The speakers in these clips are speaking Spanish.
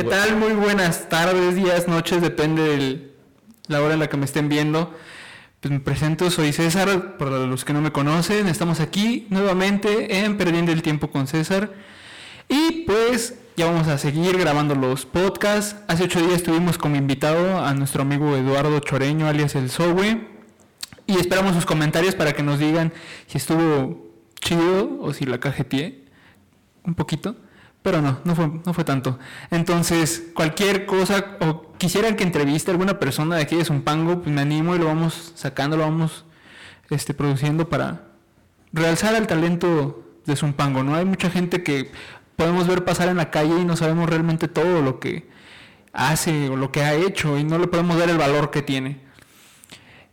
¿Qué tal? Muy buenas tardes, días, noches, depende de la hora en la que me estén viendo. Pues me presento, soy César, para los que no me conocen, estamos aquí nuevamente en Perdiendo el Tiempo con César. Y pues ya vamos a seguir grabando los podcasts. Hace ocho días estuvimos como invitado a nuestro amigo Eduardo Choreño, alias El Sowe. Y esperamos sus comentarios para que nos digan si estuvo chido o si la cajeteé un poquito. Pero no, no fue, no fue tanto. Entonces, cualquier cosa, o quisieran que entreviste a alguna persona de aquí de Zumpango, pues me animo y lo vamos sacando, lo vamos este, produciendo para realzar el talento de Zumpango, ¿no? Hay mucha gente que podemos ver pasar en la calle y no sabemos realmente todo lo que hace o lo que ha hecho y no le podemos dar el valor que tiene.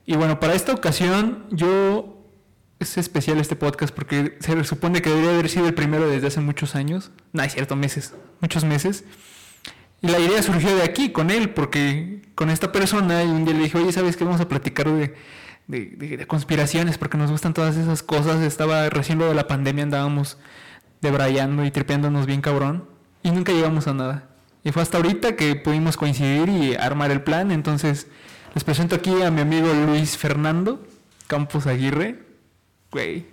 Y bueno, para esta ocasión yo es especial este podcast porque se supone que debería haber sido el primero desde hace muchos años. No, es cierto, meses, muchos meses. Y la idea surgió de aquí, con él, porque con esta persona, y un día le dije, oye, ¿sabes qué? Vamos a platicar de, de, conspiraciones, porque nos gustan todas esas cosas. Estaba recién lo de la pandemia, andábamos debrayando y tripeándonos bien cabrón, y nunca llegamos a nada. Y fue hasta ahorita que pudimos coincidir y armar el plan. Entonces, les presento aquí a mi amigo Luis Fernando Campos Aguirre. Güey.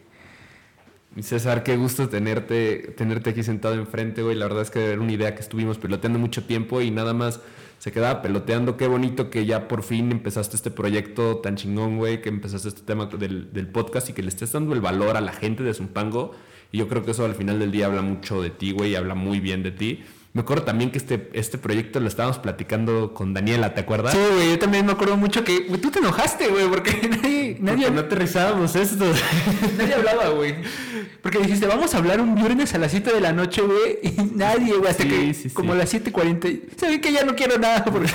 César, qué gusto tenerte, tenerte aquí sentado enfrente, güey. La verdad es que era una idea que estuvimos peloteando mucho tiempo y nada más se quedaba peloteando. Qué bonito que ya por fin empezaste este proyecto tan chingón, güey, que empezaste este tema del, del, podcast y que le estés dando el valor a la gente de Zumpango. Y yo creo que eso al final del día habla mucho de ti, güey, y habla muy bien de ti. Me acuerdo también que este, este proyecto lo estábamos platicando con Daniela, ¿te acuerdas? Sí, güey, yo también me acuerdo mucho que tú te enojaste, güey, porque nadie... nadie no aterrizábamos esto. nadie hablaba, güey. Porque dijiste, vamos a hablar un viernes a las 7 de la noche, güey, y nadie, güey, hasta que como a las 7.40... Saben que ya no quiero nada, porque...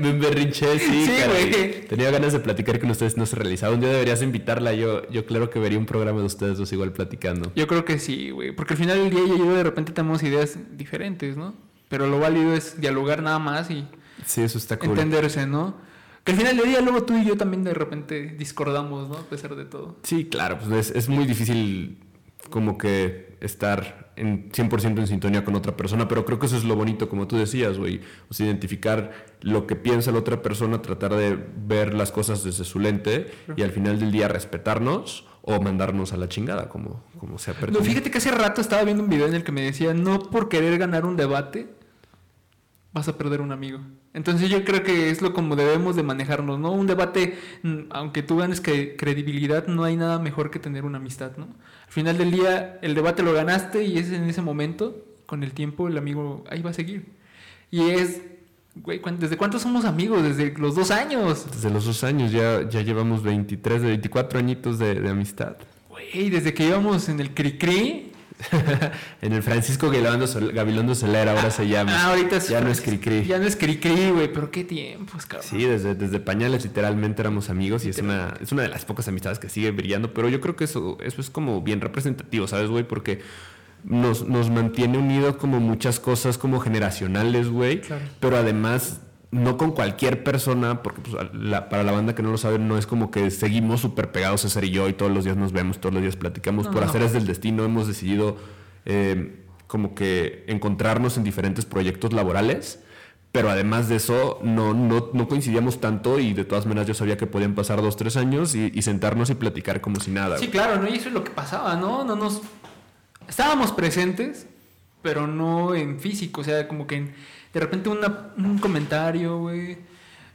me emberrinché, sí, sí güey. Tenía ganas de platicar con ustedes, no se realizaba. Un día deberías invitarla, yo, yo claro que vería un programa de ustedes dos igual platicando. Yo creo que sí, güey, porque al final del día yo de repente tenemos ideas diferentes diferentes, ¿no? Pero lo válido es dialogar nada más y sí, eso está cool. entenderse, ¿no? Que al final del día luego tú y yo también de repente discordamos, ¿no? A pesar de todo. Sí, claro, pues es, es muy difícil como que estar en 100% en sintonía con otra persona, pero creo que eso es lo bonito, como tú decías, güey. O sea, identificar lo que piensa la otra persona, tratar de ver las cosas desde su lente y al final del día respetarnos o mandarnos a la chingada, como, como sea No, fíjate que hace rato estaba viendo un video en el que me decía, no por querer ganar un debate vas a perder un amigo. Entonces yo creo que es lo como debemos de manejarnos, ¿no? Un debate, mm, aunque tú ganes credibilidad, no hay nada mejor que tener una amistad, ¿no? Al final del día, el debate lo ganaste y es en ese momento, con el tiempo, el amigo ahí va a seguir. Y es Güey, ¿desde cuántos somos amigos? Desde los dos años. Desde los dos años, ya, ya llevamos 23, de 24 añitos de, de amistad. Güey, desde que íbamos en el Cricri. en el Francisco Gabilondo Soler ahora se llama. Ah, ahorita ya no es Cricri. Ya no es Cricri, güey, pero qué tiempos, cabrón. Sí, desde, desde pañales literalmente éramos amigos y es una, es una de las pocas amistades que sigue brillando, pero yo creo que eso, eso es como bien representativo, ¿sabes, güey? Porque nos, nos mantiene unidos como muchas cosas como generacionales, güey. Pero además, no con cualquier persona, porque pues, para la banda que no lo sabe, no es como que seguimos súper pegados César y yo y todos los días nos vemos, todos los días platicamos. Por hacer es del destino hemos decidido eh, como que encontrarnos en diferentes proyectos laborales. Pero además de eso, no, no, no, coincidíamos tanto y de todas maneras yo sabía que podían pasar dos, tres años y, y sentarnos y platicar como si nada. Sí, claro, ¿no? Y eso es lo que pasaba, ¿no? No nos estábamos presentes, pero no en físico, o sea, como que de repente un comentario, güey,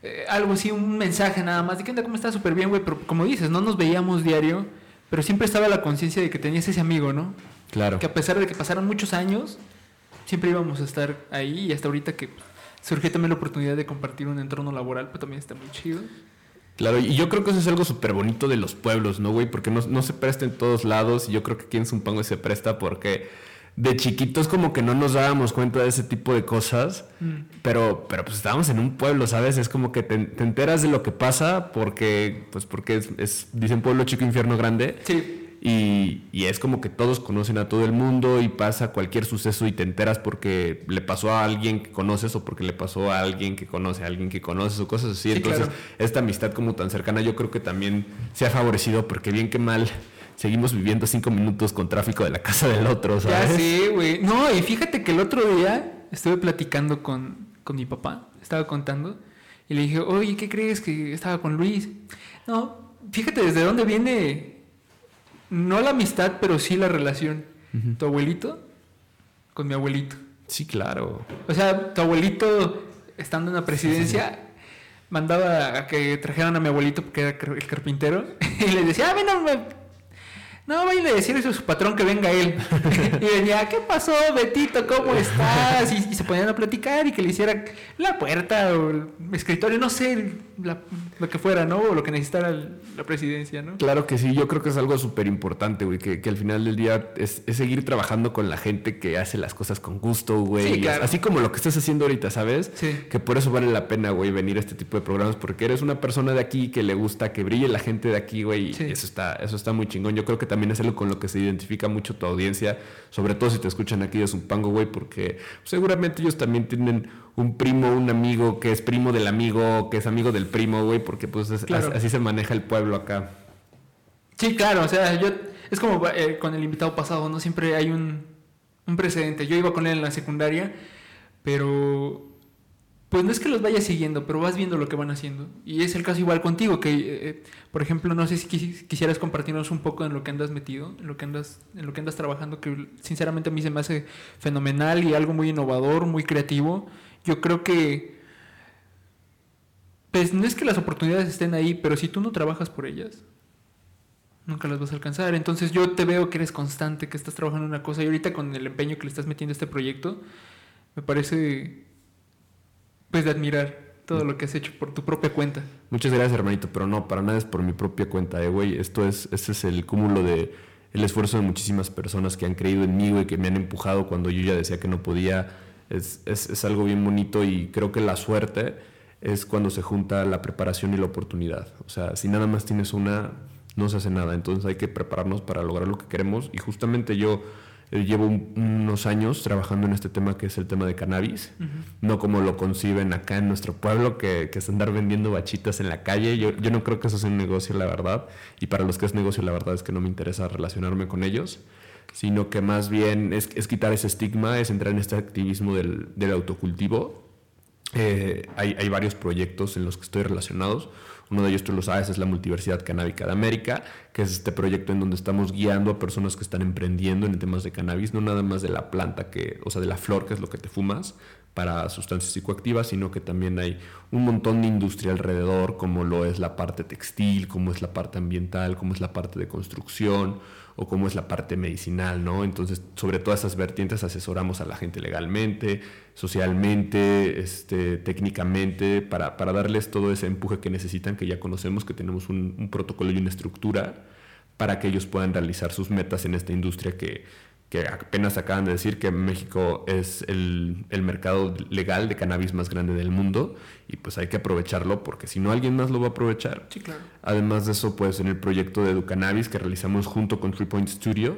eh, algo así, un mensaje nada más, de que onda, ¿cómo estás? Súper bien, güey, pero como dices, no nos veíamos diario, pero siempre estaba la conciencia de que tenías ese amigo, ¿no? Claro. Que a pesar de que pasaron muchos años, siempre íbamos a estar ahí y hasta ahorita que surgió también la oportunidad de compartir un entorno laboral, pues también está muy chido. Claro, y yo creo que eso es algo súper bonito de los pueblos, ¿no, güey? Porque no, se presta en todos lados y yo creo que aquí en Zumpango se presta porque de chiquitos como que no nos dábamos cuenta de ese tipo de cosas, mm. pero, pero pues estábamos en un pueblo, ¿sabes? Es como que te, enteras de lo que pasa porque, pues porque es, es, dicen pueblo chico, infierno grande. Sí. Y, es como que todos conocen a todo el mundo y pasa cualquier suceso y te enteras porque le pasó a alguien que conoces o porque le pasó a alguien que conoce a alguien que conoces o cosas así. Entonces, esta amistad como tan cercana yo creo que también se ha favorecido porque bien que mal seguimos viviendo cinco minutos con tráfico de la casa del otro, ¿sabes? Ya sí, güey. No, y fíjate que el otro día estuve platicando con, con mi papá, estaba contando, y le dije, oye, ¿qué crees que estaba con Luis? No, fíjate desde dónde viene, no la amistad, pero sí la relación. Tu abuelito con mi abuelito. Sí, claro. O sea, tu abuelito, estando en la presidencia, mandaba a que trajeran a mi abuelito, porque era el carpintero, y le decía, ah, ven, no, me no, vaya a decir eso a su patrón que venga él. y venía, ¿qué pasó, Betito? ¿Cómo estás? Y, se ponían a platicar y que le hiciera la puerta o el escritorio, no sé, lo que fuera, ¿no? O lo que necesitara la presidencia, ¿no? Claro que sí, yo creo que es algo súper importante, güey, que, al final del día es, seguir trabajando con la gente que hace las cosas con gusto, güey. Así como lo que estás haciendo ahorita, ¿sabes? Sí. Que por eso vale la pena, güey, venir a este tipo de programas, porque eres una persona de aquí que le gusta que brille la gente de aquí, güey. Y eso está, eso está muy chingón. Yo creo que también es algo con lo que se identifica mucho tu audiencia, sobre todo si te escuchan aquí de Zumpango, güey, porque seguramente ellos también tienen un primo, un amigo que es primo del amigo, que es amigo del primo, güey, porque pues así, se maneja el pueblo acá. Sí, claro, o sea, yo es como eh, con el invitado pasado, ¿no? Siempre hay un, un precedente. Yo iba con él en la secundaria, pero pues no es que los vayas siguiendo, pero vas viendo lo que van haciendo. Y es el caso igual contigo, que, eh, eh, por ejemplo, no sé si quisieras compartirnos un poco en lo que andas metido, en lo que andas, en lo que andas trabajando, que sinceramente a mí se me hace fenomenal y algo muy innovador, muy creativo. Yo creo que, pues no es que las oportunidades estén ahí, pero si tú no trabajas por ellas, nunca las vas a alcanzar. Entonces yo te veo que eres constante, que estás trabajando en una cosa y ahorita con el empeño que le estás metiendo a este proyecto, me parece pues de admirar todo lo que has hecho por tu propia cuenta. Muchas gracias, hermanito, pero no, para nada es por mi propia cuenta, eh, güey. Esto es, este es el cúmulo de el esfuerzo de muchísimas personas que han creído en mí, güey, que me han empujado cuando yo ya decía que no podía. Es, es, es algo bien bonito y creo que la suerte es cuando se junta la preparación y la oportunidad. O sea, si nada más tienes una, no se hace nada. Entonces hay que prepararnos para lograr lo que queremos. Y justamente yo eh, llevo unos años trabajando en este tema que es el tema de cannabis, no como lo conciben acá en nuestro pueblo, que, que es andar vendiendo bachitas en la calle. Yo, yo no creo que eso sea un negocio, la verdad, y para los que es negocio, la verdad es que no me interesa relacionarme con ellos, sino que más bien es, es quitar ese estigma, es entrar en este activismo del, del autocultivo. Eh, hay, hay varios proyectos en los que estoy relacionados. Uno de ellos, tú lo sabes, es la Multiversidad Canábica de América, que es este proyecto en donde estamos guiando a personas que están emprendiendo en temas de cannabis, no nada más de la planta, que, o sea, de la flor, que es lo que te fumas, para sustancias psicoactivas, sino que también hay un montón de industria alrededor, como lo es la parte textil, como es la parte ambiental, como es la parte de construcción o como es la parte medicinal, ¿no? Entonces, sobre todas esas vertientes asesoramos a la gente legalmente, socialmente, este, técnicamente, para, para darles todo ese empuje que necesitan, que ya conocemos, que tenemos un protocolo y una estructura para que ellos puedan realizar sus metas en esta industria que, que apenas acaban de decir que México es el, el, mercado legal de cannabis más grande del mundo y pues hay que aprovecharlo porque si no alguien más lo va a aprovechar. Sí, claro. Además de eso, pues en el proyecto de Educannabis que realizamos junto con Three Point Studio,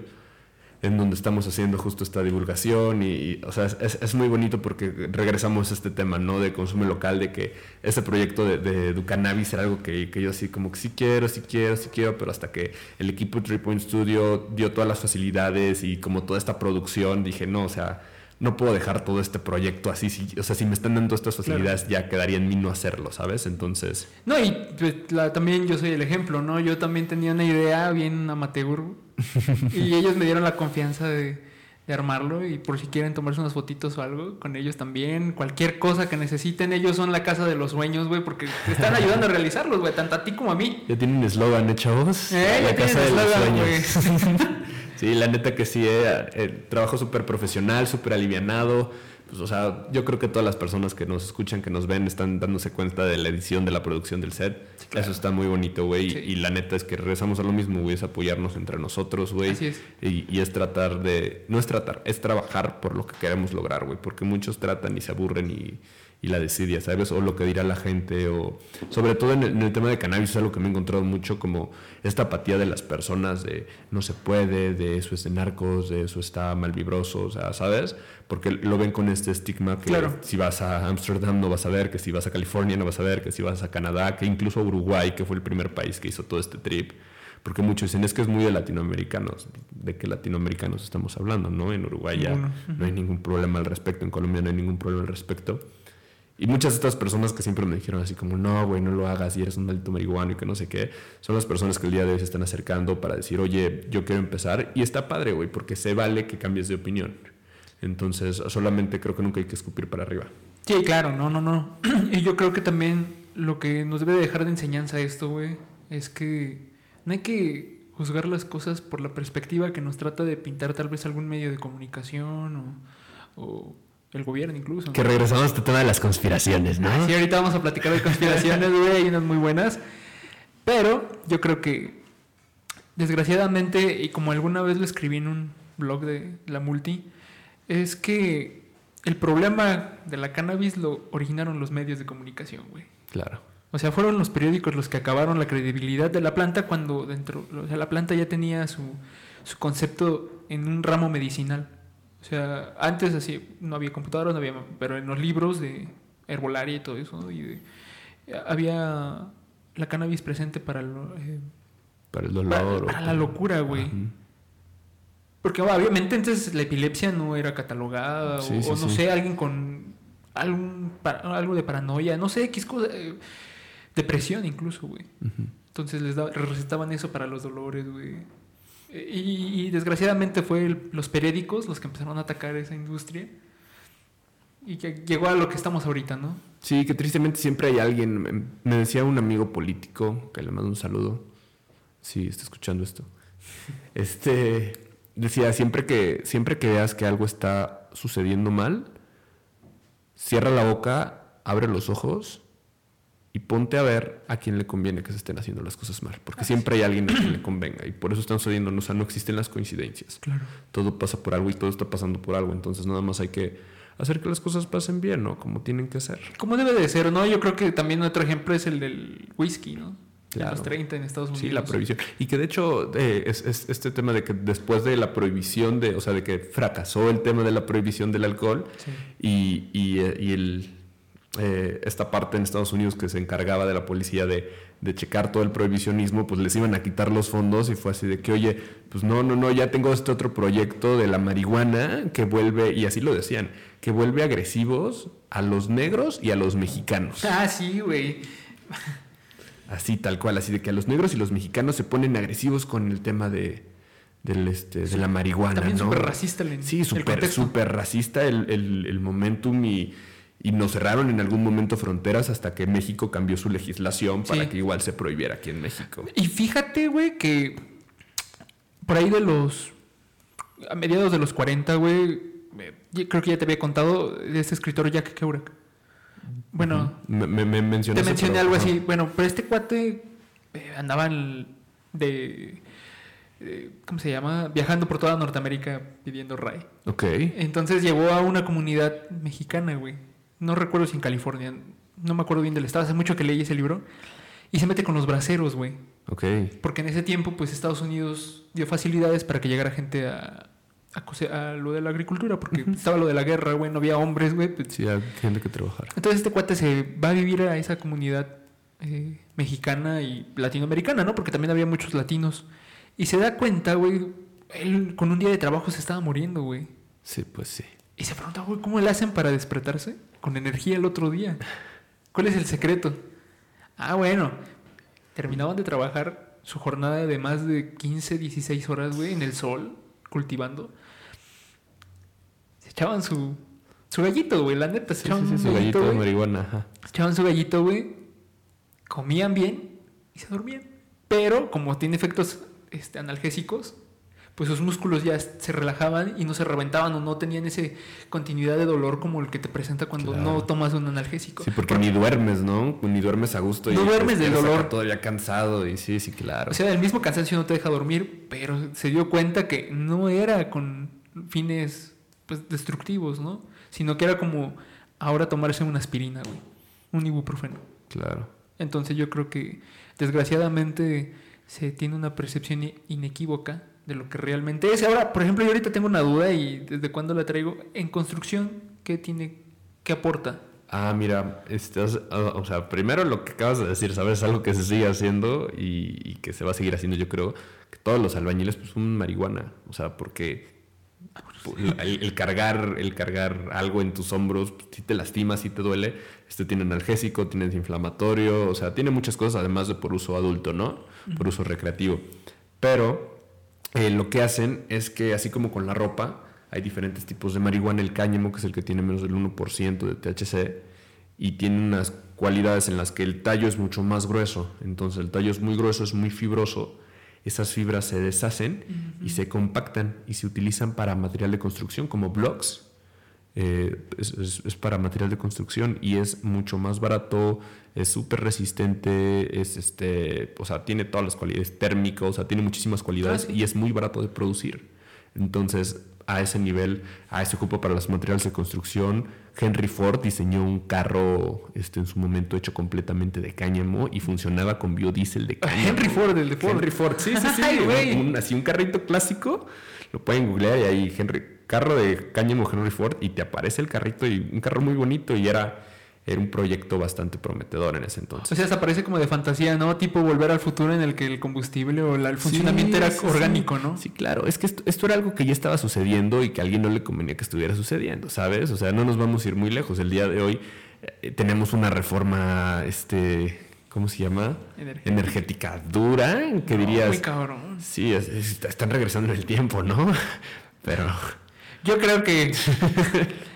en donde estamos haciendo justo esta divulgación y, o sea, es, es, muy bonito porque regresamos a este tema, ¿no? De consumo local, de que ese proyecto de, de Educannabis era algo que, que, yo así como que sí quiero, sí quiero, sí quiero, pero hasta que el equipo Three Point Studio dio todas las facilidades y como toda esta producción, dije, no, o sea, no puedo dejar todo este proyecto así. Si, o sea, si me están dando estas facilidades, ya quedaría en mí no hacerlo, ¿sabes? Entonces. No, y pues, la, también yo soy el ejemplo, ¿no? Yo también tenía una idea bien amateur y ellos me dieron la confianza de, de, armarlo y por si quieren tomarse unas fotitos o algo con ellos también, cualquier cosa que necesiten, ellos son la casa de los sueños, güey, porque te están ayudando a realizarlos, güey, tanto a ti como a mí. Ya tienen eslogan, ¿eh, chavos? Eh, la casa de los sueños. Sí, la neta que sí, eh, eh trabajo súper profesional, súper alivianado. Pues, o sea, yo creo que todas las personas que nos escuchan, que nos ven, están dándose cuenta de la edición, de la producción del set. Eso está muy bonito, güey. Y la neta es que regresamos a lo mismo, güey, es apoyarnos entre nosotros, güey. Así es. Y, y, es tratar de, no es tratar, es trabajar por lo que queremos lograr, güey. Porque muchos tratan y se aburren y y la desidia, ¿sabes? O lo que dirá la gente, o sobre todo en el, tema de cannabis es algo que me he encontrado mucho como esta apatía de las personas de no se puede, de eso es de narcos, de eso está mal vibroso, o sea, ¿sabes? Porque lo ven con este estigma que si vas a Ámsterdam no vas a ver, que si vas a California no vas a ver, que si vas a Canadá, que incluso Uruguay, que fue el primer país que hizo todo este trip, Porque muchos dicen, es que es muy de latinoamericanos. ¿De qué latinoamericanos estamos hablando? ¿no? En Uruguay ya no hay ningún problema al respecto, en Colombia no hay ningún problema al respecto. Y muchas de estas personas que siempre me dijeron así como, no, güey, no lo hagas y eres un maldito marihuano y que no sé qué, son las personas que el día de hoy se están acercando para decir, oye, yo quiero empezar. Y está padre, güey, porque se vale que cambies de opinión. Entonces, solamente creo que nunca hay que escupir para arriba. Sí, claro, no, no, no. y yo creo que también lo que nos debe dejar de enseñanza esto, güey, es que no hay que juzgar las cosas por la perspectiva que nos trata de pintar tal vez algún medio de comunicación o el gobierno incluso. Que regresamos a este tema de las conspiraciones, ¿no? sí, ahorita vamos a platicar de conspiraciones, güey, hay unas muy buenas. Pero yo creo que, desgraciadamente, y como alguna vez lo escribí en un blog de la multi, es que el problema de la cannabis lo originaron los medios de comunicación, güey. Claro. O sea, fueron los periódicos los que acabaron la credibilidad de la planta cuando dentro, o sea, la planta ya tenía su, su concepto en un ramo medicinal. O sea, antes así no había computadoras, no había, pero en los libros de herbolaria y todo eso, y había la cannabis presente para eh, para el dolor para, la locura, güey. Porque obviamente entonces la epilepsia no era catalogada o, no sé, alguien con algún algo de paranoia, no sé, X cosa, eh, depresión incluso, güey. Entonces les, les recetaban eso para los dolores, güey. Y, desgraciadamente fue los periódicos los que empezaron a atacar esa industria. Y que llegó a lo que estamos ahorita, ¿no? Sí, que tristemente siempre hay alguien, me decía un amigo político, que le mando un saludo, si está escuchando esto, este, decía, siempre que, siempre que veas que algo está sucediendo mal, cierra la boca, abre los ojos y ponte a ver a quién le conviene que se estén haciendo las cosas mal, porque siempre hay alguien a quien le convenga y por eso están sucediendo, o sea, no existen las coincidencias. Claro. Todo pasa por algo y todo está pasando por algo, entonces nada más hay que hacer que las cosas pasen bien, ¿no? Como tienen que ser. Como debe de ser, ¿no? Yo creo que también otro ejemplo es el del whisky, ¿no? Claro. los 30 en Estados Unidos. Sí, la prohibición. Y que de hecho eh, es, este tema de que después de la prohibición de, o sea, de que fracasó el tema de la prohibición del alcohol y, y, eh, y el eh, esta parte en Estados Unidos que se encargaba de la policía de, checar todo el prohibicionismo, pues les iban a quitar los fondos y fue así de que, oye, pues no, no, no, ya tengo este otro proyecto de la marihuana que vuelve, y así lo decían, que vuelve agresivos a los negros y a los mexicanos. Ah, sí, güey. Así, tal cual, así de que a los negros y los mexicanos se ponen agresivos con el tema de, del este, de la marihuana. También ¿no? súper racista el Sí, súper, súper racista el, el, el momentum y y nos cerraron en algún momento fronteras hasta que México cambió su legislación para que igual se prohibiera aquí en México. Y fíjate, güey, que por ahí de los. A mediados de los 40, güey, creo que ya te había contado de este escritor Jack Kerouac. Bueno, me, me, mencionaste. Te mencioné algo así. Bueno, pero este cuate eh, andaba de. ¿Cómo se llama? Viajando por toda Norteamérica pidiendo RAI. Ok. Entonces llegó a una comunidad mexicana, güey no recuerdo si en California, no me acuerdo bien del estado, hace mucho que leí ese libro, y se mete con los braceros, güey. Ok. Porque en ese tiempo, pues Estados Unidos dio facilidades para que llegara gente a, a, lo de la agricultura, porque estaba lo de la guerra, güey, no había hombres, güey. Pues. Sí, había gente que trabajar. Entonces este cuate se va a vivir a esa comunidad eh, mexicana y latinoamericana, ¿no? Porque también había muchos latinos. Y se da cuenta, güey, él con un día de trabajo se estaba muriendo, güey. Sí, pues sí. Y se pregunta, güey, ¿cómo le hacen para despertarse con energía el otro día? ¿Cuál es el secreto? Ah, bueno, terminaban de trabajar su jornada de más de 15, 16 horas, güey, en el sol, cultivando. Se echaban su, su gallito, güey, la neta, se echaban su gallito, de marihuana. Se echaban su gallito, güey, comían bien y se dormían. Pero como tiene efectos este, analgésicos, pues sus músculos ya se relajaban y no se reventaban o no tenían esa continuidad de dolor como el que te presenta cuando no tomas un analgésico. Sí, porque, ni duermes, ¿no? Ni duermes a gusto. No duermes del dolor. Todavía cansado y sí, sí, claro. O sea, el mismo cansancio no te deja dormir, pero se dio cuenta que no era con fines pues, destructivos, ¿no? Sino que era como ahora tomarse una aspirina, güey. Un ibuprofeno. Claro. Entonces yo creo que desgraciadamente se tiene una percepción inequívoca de lo que realmente es. Ahora, por ejemplo, yo ahorita tengo una duda y desde cuándo la traigo. En construcción, ¿qué tiene, qué aporta Ah, mira, ah, o sea, primero lo que acabas de decir, ¿sabes? Algo que se sigue haciendo y, y que se va a seguir haciendo, yo creo, que todos los albañiles pues son marihuana, o sea, porque el, el, cargar, el cargar algo en tus hombros, pues, si te lastimas, si te duele, este tiene analgésico, tiene antiinflamatorio, o sea, tiene muchas cosas, además de por uso adulto, ¿no? Por uso recreativo. Pero eh, lo que hacen es que, así como con la ropa, hay diferentes tipos de marihuana. El cáñamo, que es el que tiene menos del 1% de THC, y tiene unas cualidades en las que el tallo es mucho más grueso. Entonces, el tallo es muy grueso, es muy fibroso esas fibras se deshacen y se compactan y se utilizan para material de construcción como blocks. Eh, es, para material de construcción y es mucho más barato, es súper resistente, es este, o sea, tiene todas las cualidades térmicas, o sea, tiene muchísimas cualidades y es muy barato de producir. Entonces, a ese nivel, a ese ocupa para los materiales de construcción. Henry Ford diseñó un carro este, en su momento hecho completamente de cáñamo y funcionaba con biodiesel de cáñamo. Henry Ford, el de Ford. Henry Ford, sí, sí, sí. un, así un carrito clásico, lo pueden googlear y ahí Henry, carro de cáñamo Henry Ford y te aparece el carrito y un carro muy bonito y era era un proyecto bastante prometedor en ese entonces. O sea, se parece como de fantasía, ¿no? Tipo volver al futuro en el que el combustible o el funcionamiento era orgánico, ¿no? Sí, claro. Es que esto, era algo que ya estaba sucediendo y que a alguien no le convenía que estuviera sucediendo, ¿sabes? O sea, no nos vamos a ir muy lejos. El día de hoy eh, tenemos una reforma, este, ¿cómo se llama? Energética, dura, que dirías. Muy cabrón. Sí, están regresando en el tiempo, ¿no? Pero. Yo creo que.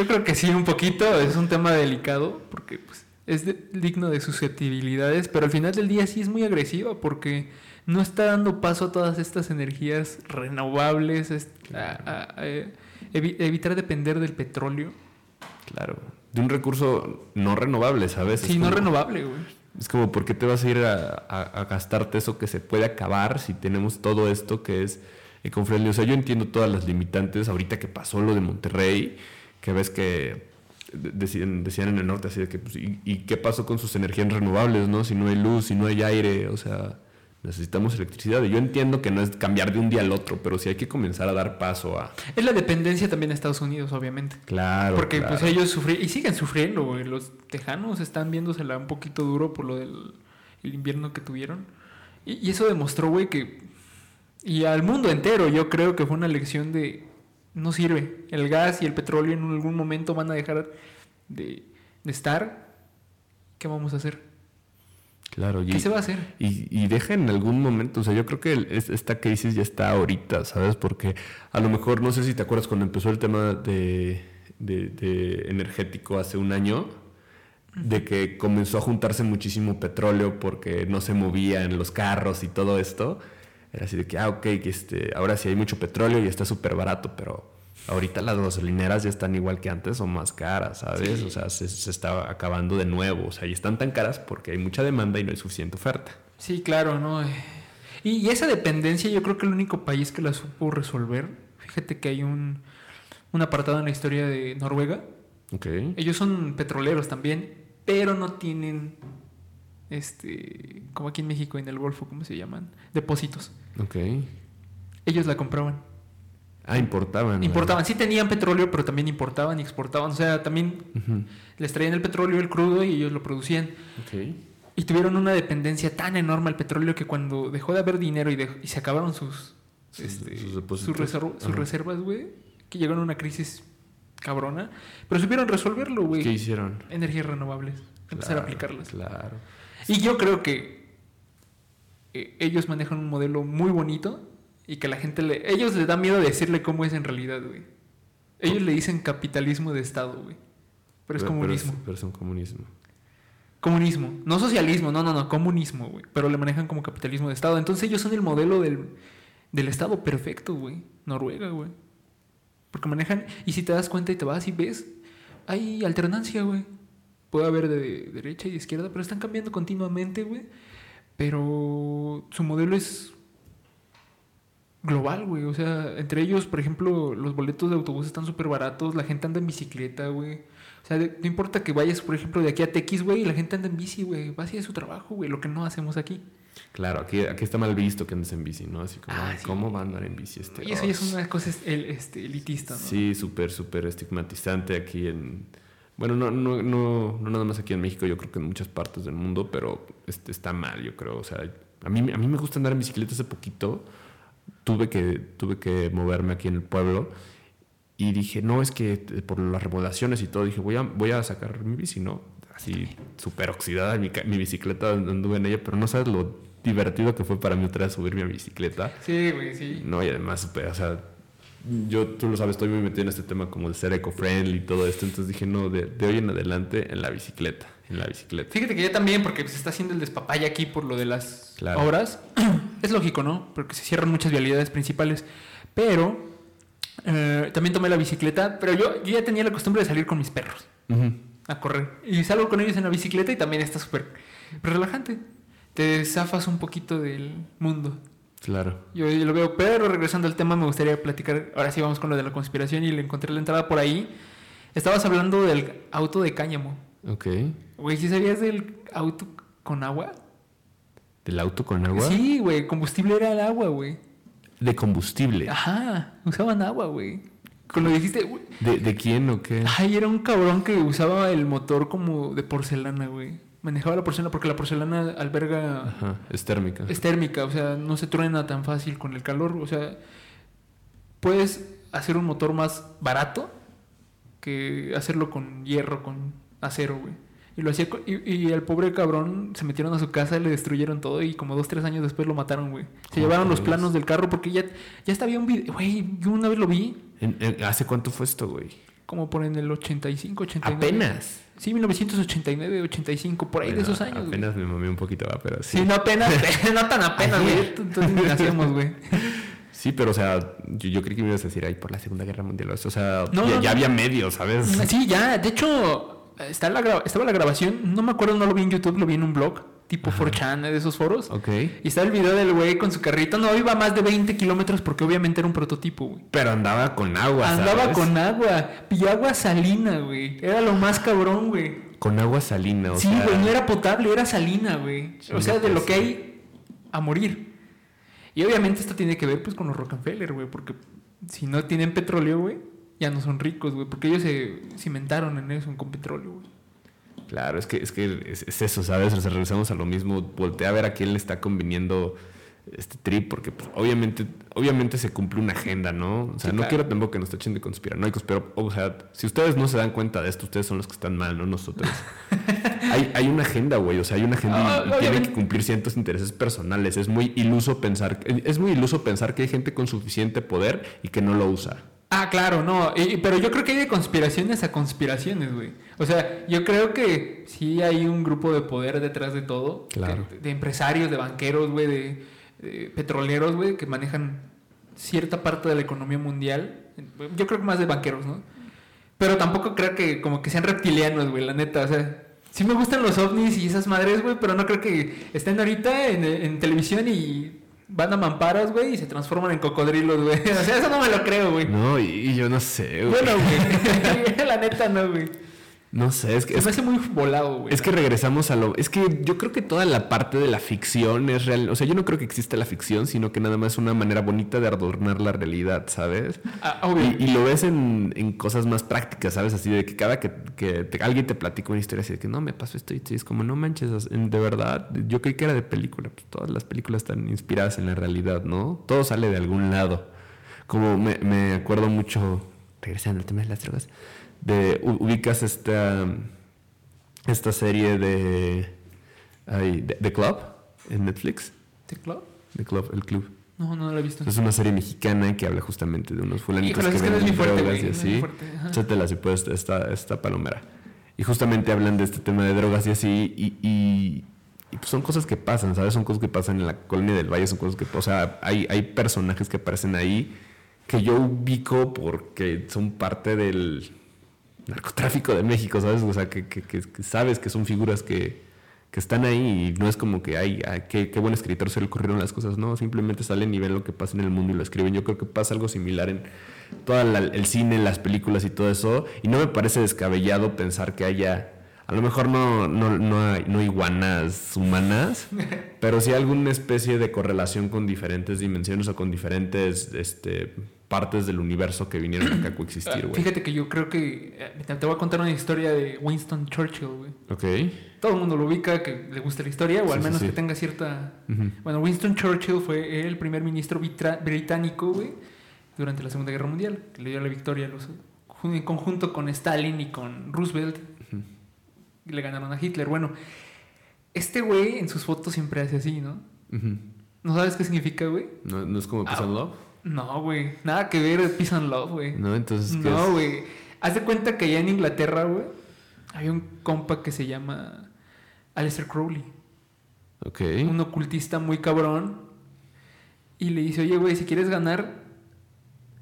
Yo creo que sí, un poquito. Es un tema delicado porque pues, es digno de susceptibilidades, pero al final del día sí es muy agresiva porque no está dando paso a todas estas energías renovables, a, eh, evitar depender del petróleo. Claro, de un recurso no renovable, ¿sabes? Sí, no renovable, güey. Es como, ¿por qué te vas a ir a, gastarte eso que se puede acabar si tenemos todo esto que es eco-friendly? O sea, yo entiendo todas las limitantes. Ahorita que pasó lo de Monterrey, que ves que decían, decían en el norte así de que, pues, ¿y, qué pasó con sus energías renovables, no? Si no hay luz, si no hay aire, o sea, necesitamos electricidad. Y yo entiendo que no es cambiar de un día al otro, pero sí hay que comenzar a dar paso a... Es la dependencia también de Estados Unidos, obviamente. Claro, Porque pues ellos sufrieron, y siguen sufriendo, güey. Los tejanos están viéndosela un poquito duro por lo del invierno que tuvieron. Y, y eso demostró, güey, que... Y al mundo entero yo creo que fue una lección de no sirve. El gas y el petróleo en algún momento van a dejar de, estar. ¿Qué vamos a hacer? Claro, ¿Qué se va a hacer? Y, y, deja en algún momento, o sea, yo creo que esta crisis ya está ahorita, ¿sabes? Porque a lo mejor, no sé si te acuerdas cuando empezó el tema de, de energético hace un año, de que comenzó a juntarse muchísimo petróleo porque no se movía en los carros y todo esto. Era así de que, ah, ok, que este, ahora sí hay mucho petróleo y está súper barato, pero ahorita las gasolineras ya están igual que antes o más caras, ¿sabes? O sea, se, está acabando de nuevo. O sea, y están tan caras porque hay mucha demanda y no hay suficiente oferta. Sí, claro, ¿no? Y, esa dependencia yo creo que el único país que la supo resolver, fíjate que hay un, un apartado en la historia de Noruega. Ok. Ellos son petroleros también, pero no tienen este, como aquí en México, en el Golfo, ¿cómo se llaman? Depósitos. Ok. Ellos la compraban. Ah, importaban. Importaban, sí tenían petróleo, pero también importaban y exportaban. O sea, también les traían el petróleo, el crudo y ellos lo producían. Ok. Y tuvieron una dependencia tan enorme al petróleo que cuando dejó de haber dinero y, y se acabaron sus, este, sus, reservas, güey, que llegaron a una crisis cabrona, pero supieron resolverlo, güey. ¿Qué hicieron? Energías renovables. empezar a aplicarlas. Claro. Y yo creo que eh, ellos manejan un modelo muy bonito y que la gente le... Ellos les da miedo decirle cómo es en realidad, güey. Ellos le dicen capitalismo de Estado, güey. Pero es comunismo. Pero es, un comunismo. Comunismo. No socialismo, no, no, no, comunismo, güey. Pero le manejan como capitalismo de Estado. Entonces ellos son el modelo del, del Estado perfecto, güey. Noruega, güey. Porque manejan... Y si te das cuenta y te vas y ves, hay alternancia, güey. Puede haber de derecha y de izquierda, pero están cambiando continuamente, güey. Pero su modelo es global, güey. O sea, entre ellos, por ejemplo, los boletos de autobús están súper baratos, la gente anda en bicicleta, güey. O sea, no importa que vayas, por ejemplo, de aquí a Tex, güey, la gente anda en bici, güey. Va hacia su trabajo, güey, lo que no hacemos aquí. Claro, aquí, aquí está mal visto que andes en bici, ¿no? Así como, ah, ¿cómo va a andar en bici este? Y eso ya es una cosa este, elitista, ¿no? Sí, súper, súper estigmatizante aquí en Bueno, no, no, no, no nada más aquí en México, yo creo que en muchas partes del mundo, pero este, está mal, yo creo. O sea, a mí, a mí me gusta andar en bicicleta hace poquito. Tuve que, tuve que moverme aquí en el pueblo y dije, no, es que por las remodelaciones y todo, dije, voy a, voy a sacar mi bici, ¿no? Así súper oxidada mi, mi bicicleta, anduve en ella, pero no sabes lo divertido que fue para mí otra vez subirme a mi bicicleta. Sí, güey, sí. No, y además, o sea, yo, tú lo sabes, estoy muy metido en este tema como de ser eco-friendly y todo esto. Entonces dije, no, de, hoy en adelante en la bicicleta. En la bicicleta. Fíjate que yo también, porque se está haciendo el despapaya aquí por lo de las obras. es lógico, ¿no? Porque se cierran muchas vialidades principales. Pero eh, también tomé la bicicleta. Pero yo, yo, ya tenía la costumbre de salir con mis perros a correr. Y salgo con ellos en la bicicleta y también está súper relajante. Te zafas un poquito del mundo. Claro. Yo, lo veo, pero regresando al tema, me gustaría platicar. Ahora sí vamos con lo de la conspiración y le encontré la entrada por ahí. Estabas hablando del auto de cáñamo. Ok. Güey, ¿sí sabías del auto con agua? ¿Del auto con agua? Sí, güey, combustible era el agua, güey. ¿De combustible? Ajá, usaban agua, güey. Cuando dijiste, güey. ¿De, ¿De quién o qué? Ay, era un cabrón que usaba el motor como de porcelana, güey manejaba la porcelana porque la porcelana alberga... Ajá, es térmica. Es térmica, o sea, no se truena tan fácil con el calor. O sea, puedes hacer un motor más barato que hacerlo con hierro, con acero, güey. Y lo hacía y, el pobre cabrón se metieron a su casa y le destruyeron todo y como dos, tres años después lo mataron, güey. Se llevaron los planos del carro porque ya, ya estaba un video, güey, yo una vez lo vi. ¿Hace cuánto fue esto, güey? Como por en el 85, 89. Apenas. Sí, 1989, 85, por ahí de esos años. Apenas me mamé un poquito, va, pero sí. Sí, no apenas, no tan apenas, güey. Entonces nacemos, güey. Sí, pero o sea, yo, creí que me ibas a decir ahí por la Segunda Guerra Mundial. O sea, ya, había medios, ¿sabes? Sí, ya. De hecho, está la, estaba la grabación. No me acuerdo, no lo vi en YouTube, lo vi en un blog tipo 4chan, de esos foros. Ok. Y está el video del güey con su carrito. No iba más de 20 kilómetros porque obviamente era un prototipo, güey. Pero andaba con agua, Andaba con agua. Y agua salina, güey. Era lo más cabrón, güey. Con agua salina, o sí, sea. Sí, güey, no era potable, era salina, güey. O sea, de lo que hay a morir. Y obviamente esto tiene que ver, pues, con los Rockefeller, güey. Porque si no tienen petróleo, güey, ya no son ricos, güey. Porque ellos se cimentaron en eso, con petróleo, güey. Claro, es que es, que es, eso, ¿sabes? O sea, regresamos a lo mismo. Voltea a ver a quién le está conviniendo este trip, porque pues, obviamente, obviamente se cumple una agenda, ¿no? O sea, no quiero tampoco que nos echen de conspiranoicos, pero, o sea, si ustedes no se dan cuenta de esto, ustedes son los que están mal, no nosotros. hay, hay una agenda, güey, o sea, hay una agenda y, tienen que cumplir ciertos intereses personales. Es muy iluso pensar, es muy iluso pensar que hay gente con suficiente poder y que no lo usa. Ah, claro, no. pero yo creo que hay de conspiraciones a conspiraciones, güey. O sea, yo creo que sí hay un grupo de poder detrás de todo. Claro. De, empresarios, de banqueros, güey, de, petroleros, güey, que manejan cierta parte de la economía mundial. Yo creo que más de banqueros, ¿no? Pero tampoco creo que como que sean reptilianos, güey, la neta. O sea, sí me gustan los ovnis y esas madres, güey, pero no creo que estén ahorita en, en televisión y van a mamparas, güey, y se transforman en cocodrilos, güey. O sea, eso no me lo creo, güey. No, y, yo no sé, güey. Bueno, güey. La neta no, güey. No sé, es que. Se me hace muy volado, güey. Es que regresamos a lo. Es que yo creo que toda la parte de la ficción es real. O sea, yo no creo que exista la ficción, sino que nada más es una manera bonita de adornar la realidad, ¿sabes? Ah, obvio. Y, lo ves en, en, cosas más prácticas, ¿sabes? Así de que cada que, que alguien te platica una historia así de que no me pasó esto y es como no manches, de verdad. Yo creí que era de película. Pues todas las películas están inspiradas en la realidad, ¿no? Todo sale de algún lado. Como me, me acuerdo mucho, regresando al tema de las drogas de ubicas esta esta serie de The Club en Netflix. ¿The Club? The Club, el club. No, no la he visto. Es una serie mexicana que habla justamente de unos fulanitos que venden drogas y así. Échatela si puedes, esta, esta palomera. Y justamente hablan de este tema de drogas y así. Y, y, pues son cosas que pasan, ¿sabes? Son cosas que pasan en la colonia del Valle, son cosas que... O sea, hay, hay personajes que aparecen ahí que yo ubico porque son parte del narcotráfico de México, ¿sabes? O sea, que, sabes que son figuras que, están ahí y no es como que, ay, qué, buen escritor se le ocurrieron las cosas, no, simplemente salen y ven lo que pasa en el mundo y lo escriben. Yo creo que pasa algo similar en todo el cine, las películas y todo eso, y no me parece descabellado pensar que haya... A lo mejor no, no, no, hay, no iguanas humanas, pero sí alguna especie de correlación con diferentes dimensiones o con diferentes este, partes del universo que vinieron acá a coexistir, güey. Fíjate que yo creo que. eh, Te voy a contar una historia de Winston Churchill, güey. Ok. Todo el mundo lo ubica, que le gusta la historia, o Sí, al menos sí. que tenga cierta. Bueno, Winston Churchill fue el primer ministro británico, güey, durante la Segunda Guerra Mundial, que le dio la victoria a los, en conjunto con Stalin y con Roosevelt. Y le ganaron a Hitler. Bueno, este güey en sus fotos siempre hace así, ¿no? ¿No sabes qué significa, güey? ¿No, no es como Peace Ah? No, güey. Nada que ver de Peace and Love, güey. No, entonces, ¿qué No, güey. Haz de cuenta que allá en Inglaterra, güey, había un compa que se llama Aleister Crowley. Ok. Un ocultista muy cabrón. Y le dice, oye, güey, si quieres ganar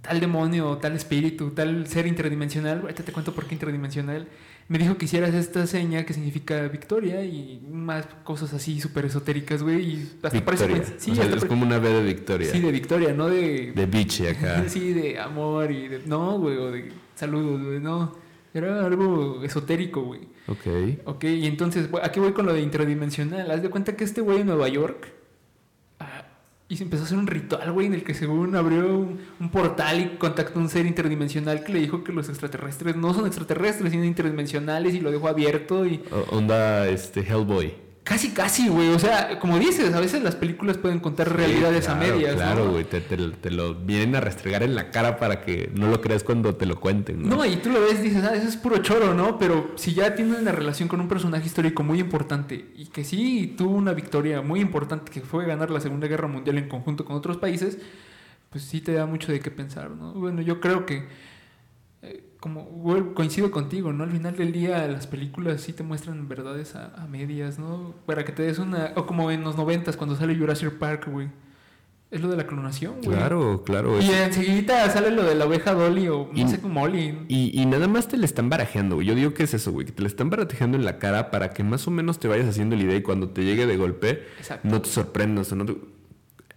tal demonio, tal espíritu, tal ser interdimensional, ahorita te cuento por qué interdimensional. Me dijo que hicieras esta seña que significa victoria y más cosas así súper esotéricas, güey. Y hasta parece... Victoria. Sí, O sea, hasta es como una B de victoria. sí, de victoria, no de... De biche acá. Sí, de amor y de... No, güey, o de saludos, güey, no. Era algo esotérico, güey. ok. Ok, y entonces, aquí voy con lo de interdimensional. Haz de cuenta que este güey en Nueva York y se empezó a hacer un ritual, güey, en el que según abrió un, portal y contactó un ser interdimensional que le dijo que los extraterrestres no son extraterrestres, sino interdimensionales y lo dejó abierto y onda este Hellboy. Casi, casi, güey. O sea, como dices, a veces las películas pueden contar realidades Sí, a medias, Claro, ¿no? güey. Te, te- te lo vienen a restregar en la cara para que no lo creas cuando te lo cuenten. ¿no? No, y tú lo ves y dices, ah, eso es puro choro, ¿no? Pero si ya tiene una relación con un personaje histórico muy importante y que sí tuvo una victoria muy importante que fue ganar la Segunda Guerra Mundial en conjunto con otros países, pues sí te da mucho de qué pensar, ¿no? Bueno, yo creo que, como coincido contigo, ¿no? Al final del día las películas sí te muestran verdades a, a medias, ¿no? Para que te des una... O como en los noventas cuando sale Jurassic Park, güey. Es lo de la clonación, güey. Claro, claro. Y enseguida sale lo de la oveja Dolly o no Y- sé cómo Molly. Y, y nada más te le están barajeando, güey. Yo digo que es eso, güey. Que te le están barajeando en la cara para que más o menos te vayas haciendo la idea y cuando te llegue de golpe Exacto. no te sorprendas. o no te-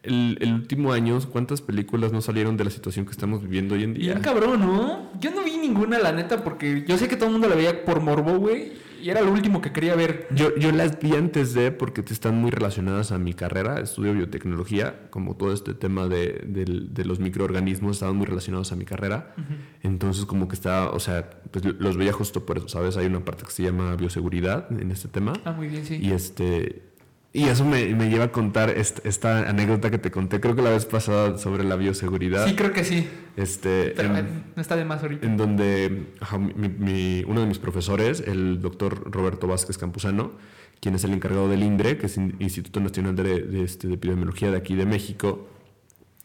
El, el último año, ¿cuántas películas no salieron de la situación que estamos viviendo hoy en día? Bien cabrón, ¿no? Yo no vi ninguna, la neta, porque yo sé que todo el mundo la veía por morbo, güey. Y era lo último que quería ver. Yo, yo las vi antes de, porque están muy relacionadas a mi carrera, estudio biotecnología, como todo este tema de, del- de los microorganismos estaban muy relacionados a mi carrera. Entonces como que estaba, o sea, pues los veía justo por eso, ¿sabes? Hay una parte que se llama bioseguridad en este tema. Ah, muy bien, sí. Y este... Y eso me, me lleva a contar est- esta anécdota que te conté, creo que la vez pasada sobre la bioseguridad. Sí, creo que sí. Este, Pero en- eh, no está de más ahorita. en donde ajá, mi- mi- uno de mis profesores, el doctor Roberto Vázquez Campuzano, quien es el encargado del INDRE, que es el Instituto Nacional de, de, este, de Epidemiología de aquí de México,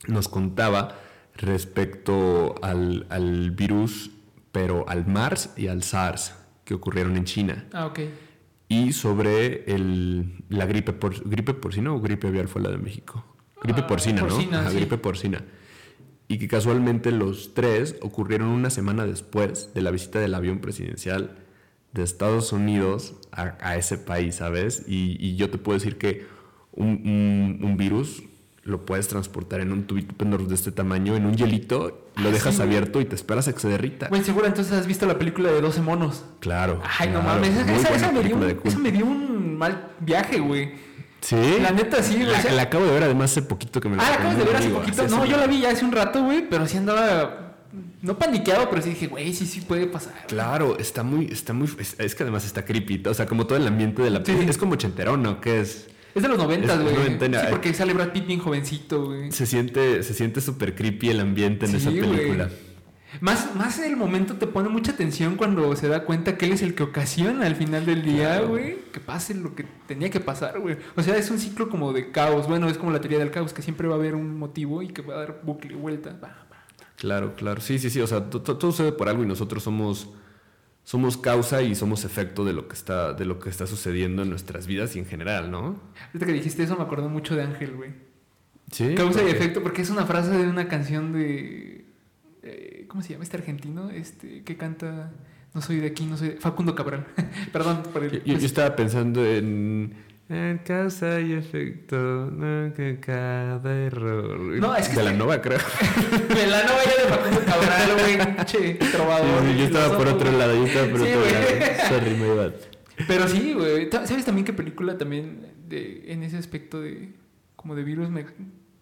nos contaba respecto al, al virus, pero al MARS y al SARS que ocurrieron en China. Ah, ok. Y sobre el, la gripe, por, gripe porcina o gripe aviar fue la de México. Gripe Ah, porcina, porcina, ¿no? Ajá, sí. gripe porcina. Y que casualmente los tres ocurrieron una semana después de la visita del avión presidencial de Estados Unidos a, a ese país, ¿sabes? Y, y yo te puedo decir que un, un- un virus lo puedes transportar en un tubito de este tamaño, en un hielito, lo Ah, dejas sí, abierto y te esperas a que se derrita. Güey, seguro entonces has visto la película de 12 monos. Claro. Ay, no mames. Esa, me dio un, de culto. esa me dio un mal viaje, güey. Sí. La neta, sí. La, o sea- la acabo de ver además hace poquito que me Ah, la acabas de ver hace poquito. No, yo la vi ya hace un rato, güey, pero sí andaba. No paniqueado, pero sí dije, güey, sí, sí puede pasar. Claro, está muy, está muy, es, es que además está creepy, o sea, como todo el ambiente de la Sí. es como chenterón, ¿no? Que es, Es de los noventas, Es güey. noventena, Sí, porque sale Brad Pitt bien jovencito, güey. se siente, se siente súper creepy el ambiente en Sí, esa película. Más, más el momento te pone mucha atención cuando se da cuenta que él es el que ocasiona al final del día, Claro. güey, que pase lo que tenía que pasar, güey. O sea, es un ciclo como de caos. Bueno, es como la teoría del caos, que siempre va a haber un motivo y que va a dar bucle, vuelta. Va, va. Claro, claro. Sí, sí, sí. O sea, to- to- todo sucede por algo y nosotros somos, somos causa y somos efecto de lo que está, de lo que está sucediendo en nuestras vidas y en general, ¿no? Ahorita que dijiste eso me acordé mucho de Ángel, güey. Sí. Causa y efecto, porque es una frase de una canción de. eh, ¿Cómo se llama este argentino? Este, que canta. No soy de aquí, no soy de. Facundo Cabral. Perdón por el. Yo- yo estaba pensando en, en causa y efecto, no que cada error. No, es que de la este- nova, creo. De la novela de Facundo Cabral, güey. Che, trovador. Sí, sí, yo estaba por otro lado, yo estaba por Sí, otro güey. lado. Sorry, bad. Pero sí, güey. ¿Sabes también qué película también de, en ese aspecto de como de virus me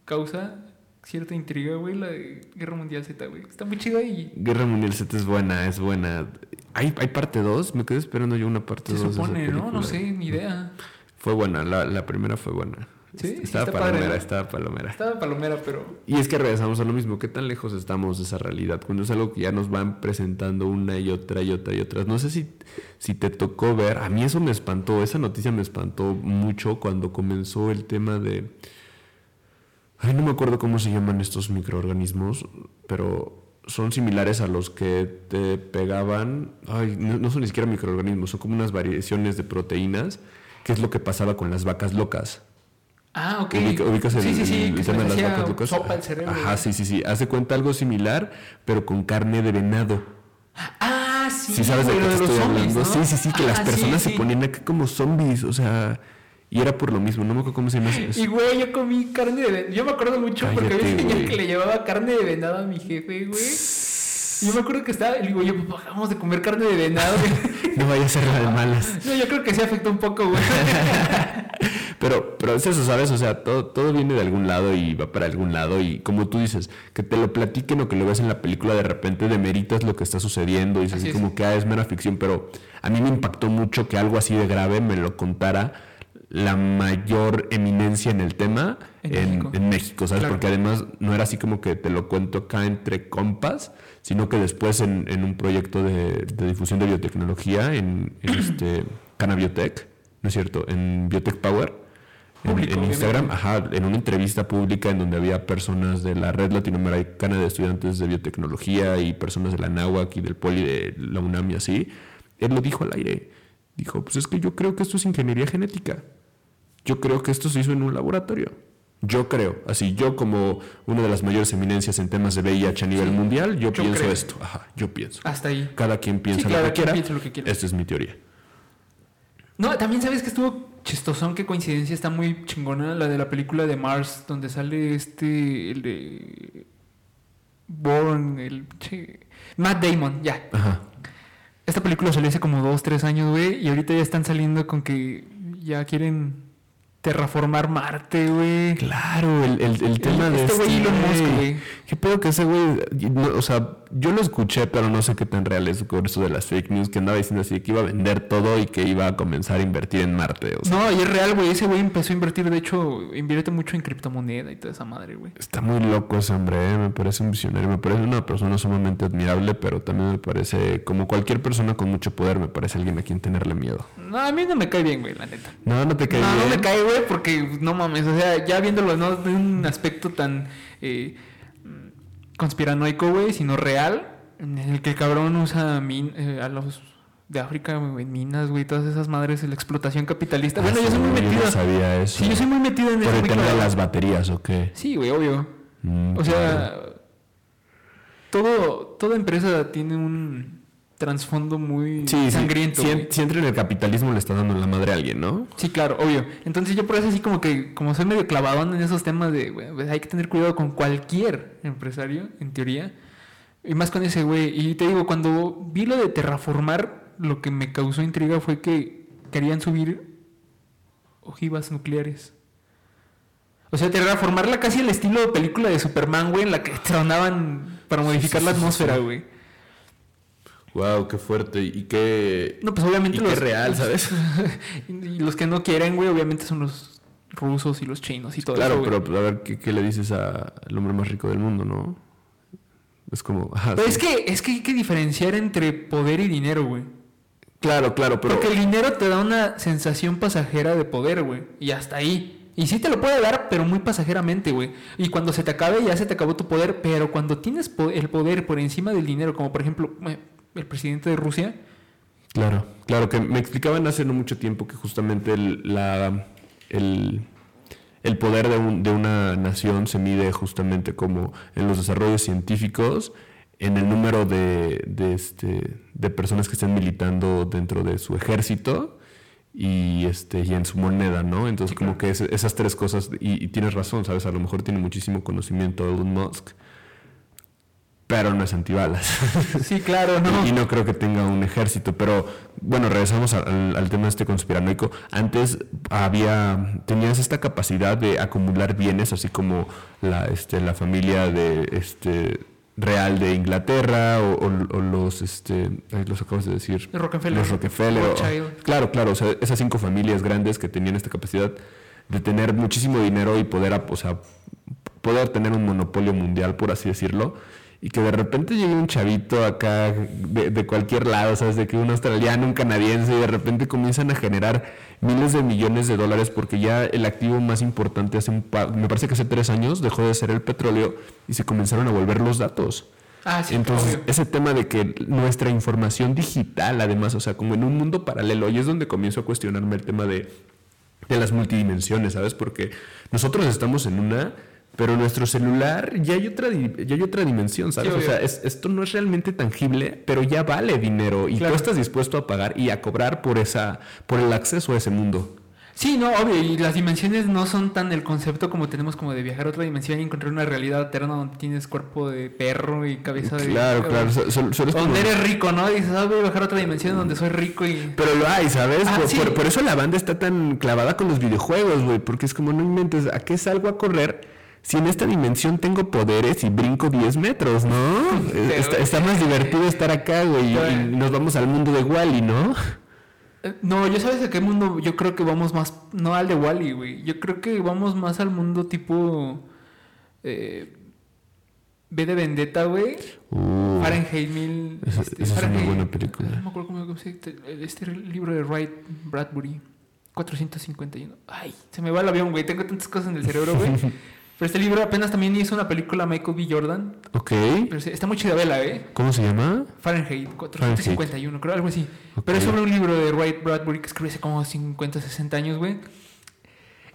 causa cierta intriga, güey, la de Guerra Mundial Z, güey. Está muy chida y... Guerra Mundial Z es buena, es buena. ¿Hay, hay parte 2? Me quedé esperando yo una parte 2 Se de esa supone, ¿no? No sé, ni idea. Fue buena, la, la primera fue buena. Sí, sí, estaba padre, palomera, ¿no? estaba palomera. Estaba palomera, pero... Y es que regresamos a lo mismo, ¿qué tan lejos estamos de esa realidad? Cuando es algo que ya nos van presentando una y otra y otra y otra. No sé si, si te tocó ver, a mí eso me espantó, esa noticia me espantó mucho cuando comenzó el tema de... Ay, no me acuerdo cómo se llaman estos microorganismos, pero son similares a los que te pegaban... Ay, no, no son ni siquiera microorganismos, son como unas variaciones de proteínas, que es lo que pasaba con las vacas locas. Ah, ok. Ubica- ubicas el, sí, sí, sí, el tema de las vacas locas. sopa el cerebro. Ajá, sí, sí, sí. Hace cuenta algo similar, pero con carne de venado. Ah, sí. Sí, sabes de qué te estoy hablando. ¿no? Sí, sí, sí, que las Ah, personas se ponían acá como zombies, o sea, y era por lo mismo, no me acuerdo cómo se llama eso. Y güey, yo comí carne de venado. Yo me acuerdo mucho porque había un señor que le llevaba carne de venado a mi jefe, güey. Yo me acuerdo que estaba, le digo, yo, papá, vamos de comer carne de venado. No vaya a ser la de malas. no, yo creo que sí afectó un poco, güey. Pero, pero es eso, ¿sabes? O sea, todo, todo viene de algún lado y va para algún lado. Y como tú dices, que te lo platiquen o que lo ves en la película, de repente demeritas lo que está sucediendo y dices Así es. como que ah, es mera ficción. Pero a mí me impactó mucho que algo así de grave me lo contara la mayor eminencia en el tema En en, México. en México, ¿sabes? Claro. Porque además no era así como que te lo cuento acá entre compas, sino que después en, en un proyecto de, de difusión de biotecnología en, en este ¿no es cierto? En Biotech Power. En, Instagram, ajá, en una entrevista pública en donde había personas de la red latinoamericana de estudiantes de biotecnología y personas de la NAWAC y del Poli de la UNAM y así, él lo dijo al aire. Dijo, pues es que yo creo que esto es ingeniería genética. Yo creo que esto se hizo en un laboratorio. Yo creo, así yo como una de las mayores eminencias en temas de VIH a nivel mundial, yo, yo pienso creo. esto. Ajá, yo pienso. Hasta ahí. Cada quien piensa Sí, lo que quien quiera. piensa lo que quiera. Esta es mi teoría. No, también sabes que estuvo chistosón, qué coincidencia está muy chingona la de la película de Mars, donde sale este, el de Bourne, el che, Matt Damon, ya. Ajá. Esta película salió hace como dos, tres años, güey, y ahorita ya están saliendo con que ya quieren terraformar Marte, güey. Claro, el, el, el tema de este güey Elon Musk, güey. ¿Qué pedo que ese güey? no, o sea, yo lo escuché, pero no sé qué tan real es con eso de las fake news, que andaba diciendo así que iba a vender todo y que iba a comenzar a invertir en Marte. O sea, No, y es real, güey. Ese güey empezó a invertir, de hecho, invierte mucho en criptomoneda y toda esa madre, güey. Está muy loco ese hombre, ¿eh? me parece un visionario, me parece una persona sumamente admirable, pero también me parece, como cualquier persona con mucho poder, me parece alguien a quien tenerle miedo. No, a mí no me cae bien, güey, la neta. No, no te cae no, bien. no me cae, güey, porque no mames, o sea, ya viéndolo no de un aspecto tan eh, conspiranoico, güey, sino real, en el que el cabrón usa min- eh, a los de África güey, minas, güey, todas esas madres, la explotación capitalista. Ah, bueno, yo soy muy yo metido. no sabía eso. Sí, yo soy muy metido en Por el tema de las baterías, ¿o qué? Sí, güey, obvio. Mm, O sea, todo, toda empresa tiene un trasfondo muy sí, sí, sangriento. Si, entra en el capitalismo le está dando la madre a alguien, ¿no? Sí, claro, obvio. Entonces yo por eso así como que, como soy medio clavadón en esos temas de, güey, pues hay que tener cuidado con cualquier empresario, en teoría. Y más con ese güey. Y te digo, cuando vi lo de terraformar, lo que me causó intriga fue que querían subir ojivas nucleares. O sea, terraformarla casi al estilo de película de Superman, güey, en la que tronaban para modificar sí, la sí, atmósfera, güey. Wow, qué fuerte y qué... No, pues obviamente y los... qué real, ¿sabes? y los que no quieren, güey, obviamente son los rusos y los chinos y todo Claro, eso, güey. pero pues, a ver, ¿qué, qué le dices al hombre más rico del mundo, no? Es como... ajá, Pero sí. es que, es que hay que diferenciar entre poder y dinero, güey. Claro, claro, pero... Porque el dinero te da una sensación pasajera de poder, güey. Y hasta ahí. Y sí te lo puede dar, pero muy pasajeramente, güey. Y cuando se te acabe, ya se te acabó tu poder. Pero cuando tienes el poder por encima del dinero, como por ejemplo el presidente de Rusia, Claro, claro, que me explicaban hace no mucho tiempo que justamente el, la, el, el poder de, un- de una nación se mide justamente como en los desarrollos científicos, en el número de, de, este, de personas que estén militando dentro de su ejército y, este, y en su moneda, ¿no? Entonces Sí, como claro. que es- esas tres cosas, y, y tienes razón, ¿sabes? A lo mejor tiene muchísimo conocimiento Elon Musk, pero no es antibalas. Sí, claro, ¿no? Y no creo que tenga un ejército, pero bueno, regresamos al, al tema este conspiranoico. Antes había, tenías esta capacidad de acumular bienes, así como la, este, la familia de, este, real de Inglaterra o, o- o los, este, los acabas de decir. Los Rockefeller. Los Rockefeller. o- claro, claro, o sea, esas cinco familias grandes que tenían esta capacidad de tener muchísimo dinero y poder, o sea, poder tener un monopolio mundial, por así decirlo, y que de repente llegue un chavito acá de, de cualquier lado, ¿sabes? De que un australiano, un canadiense, y de repente comienzan a generar miles de millones de dólares porque ya el activo más importante hace un par, me parece que hace tres años dejó de ser el petróleo y se comenzaron a volver los datos. Ah, sí, Entonces, obvio. ese tema de que nuestra información digital, además, o sea, como en un mundo paralelo, y es donde comienzo a cuestionarme el tema de, de las multidimensiones, ¿sabes? Porque nosotros estamos en una, pero nuestro celular ya hay otra, ya hay otra dimensión, ¿sabes? Sí, o sea, es- esto no es realmente tangible, pero ya vale dinero y Claro. tú estás dispuesto a pagar y a cobrar por esa, por el acceso a ese mundo. Sí, no, obvio, y las dimensiones no son tan el concepto como tenemos como de viajar a otra dimensión y encontrar una realidad alterna donde tienes cuerpo de perro y cabeza de... Claro, claro. so- so- solo es como- Donde eres rico, ¿no? Y dices, ah, voy a viajar a otra dimensión donde soy rico y... Pero lo hay, ¿sabes? Ah, por, sí. por- por eso la banda está tan clavada con los videojuegos, güey. Porque es como, no inventes, ¿a qué salgo a correr si en esta dimensión tengo poderes y brinco 10 metros, ¿no? Está, está más divertido estar acá, güey. y- nos vamos al mundo de Wally, ¿no? Eh, No, yo sabes a qué mundo, yo creo que vamos más, no al de Wally, güey. Yo creo que vamos más al mundo tipo... Eh, B de Vendetta, güey. Uh, Fahrenheit 1000. esa- este, esa es una buena película. No me acuerdo cómo se Este libro de Wright Bradbury. 451. Ay, se me va el avión, güey. Tengo tantas cosas en el cerebro, güey. Pero este libro apenas también hizo una película Michael B. Jordan. ok. Pero está muy chida, vela, ¿eh? ¿Cómo se llama? Fahrenheit 451, creo, algo así. Pero es sobre un libro de Wright Bradbury que escribió hace como 50, 60 años, güey.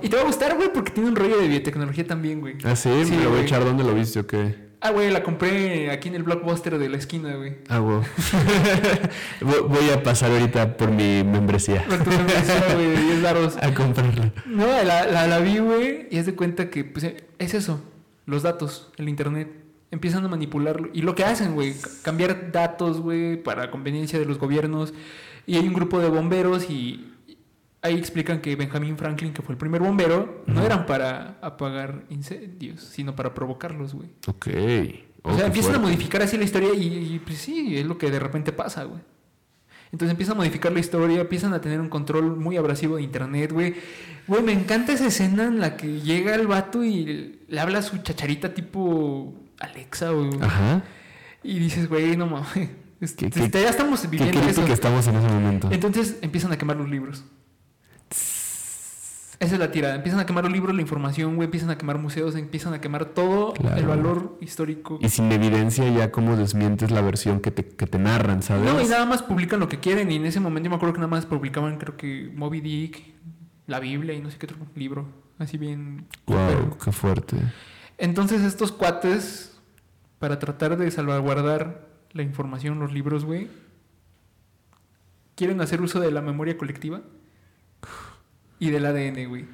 Y te va a gustar, güey, porque tiene un rollo de biotecnología también, güey. Ah, sí, Sí, me lo voy a güey. echar. ¿Dónde lo viste o qué? Ah, güey, la compré aquí en el blockbuster de la esquina, güey. Ah, wow. Vo- voy a pasar ahorita por mi membresía Con tu membresía, güey, de 10 varos. a comprarla. No, la, la, la vi, güey, y es de cuenta que pues, eh, es eso, los datos, el internet. Empiezan a manipularlo. Y lo que hacen, güey, ca- cambiar datos, güey, para conveniencia de los gobiernos. Y hay un grupo de bomberos y ahí explican que Benjamin Franklin, que fue el primer bombero, no eran para apagar incendios, sino para provocarlos, güey. Ok. O Oh, sea, qué empiezan a modificar así la historia y, y, pues sí, es lo que de repente pasa, güey. Entonces empiezan a modificar la historia, empiezan a tener un control muy abrasivo de internet, güey. Güey, me encanta esa escena en la que llega el vato y le habla a su chacharita tipo Alexa, güey. Ajá. Y dices, güey, no mames. es- ¿Qué- este, ya estamos viviendo eso. que estamos en ese momento. Entonces empiezan a quemar los libros. Esa es la tirada. Empiezan a quemar los libros, la información, güey. Empiezan a quemar museos, empiezan a quemar todo Claro. el valor histórico. Y sin evidencia ya como desmientes la versión que te, que te narran, ¿sabes? No, y nada más publican lo que quieren. Y en ese momento yo me acuerdo que nada más publicaban, creo que Moby Dick, la Biblia y no sé qué otro libro. Así bien. Wow, pero- qué fuerte. Entonces, estos cuates, para tratar de salvaguardar la información, los libros, güey, quieren hacer uso de la memoria colectiva y del ADN, güey.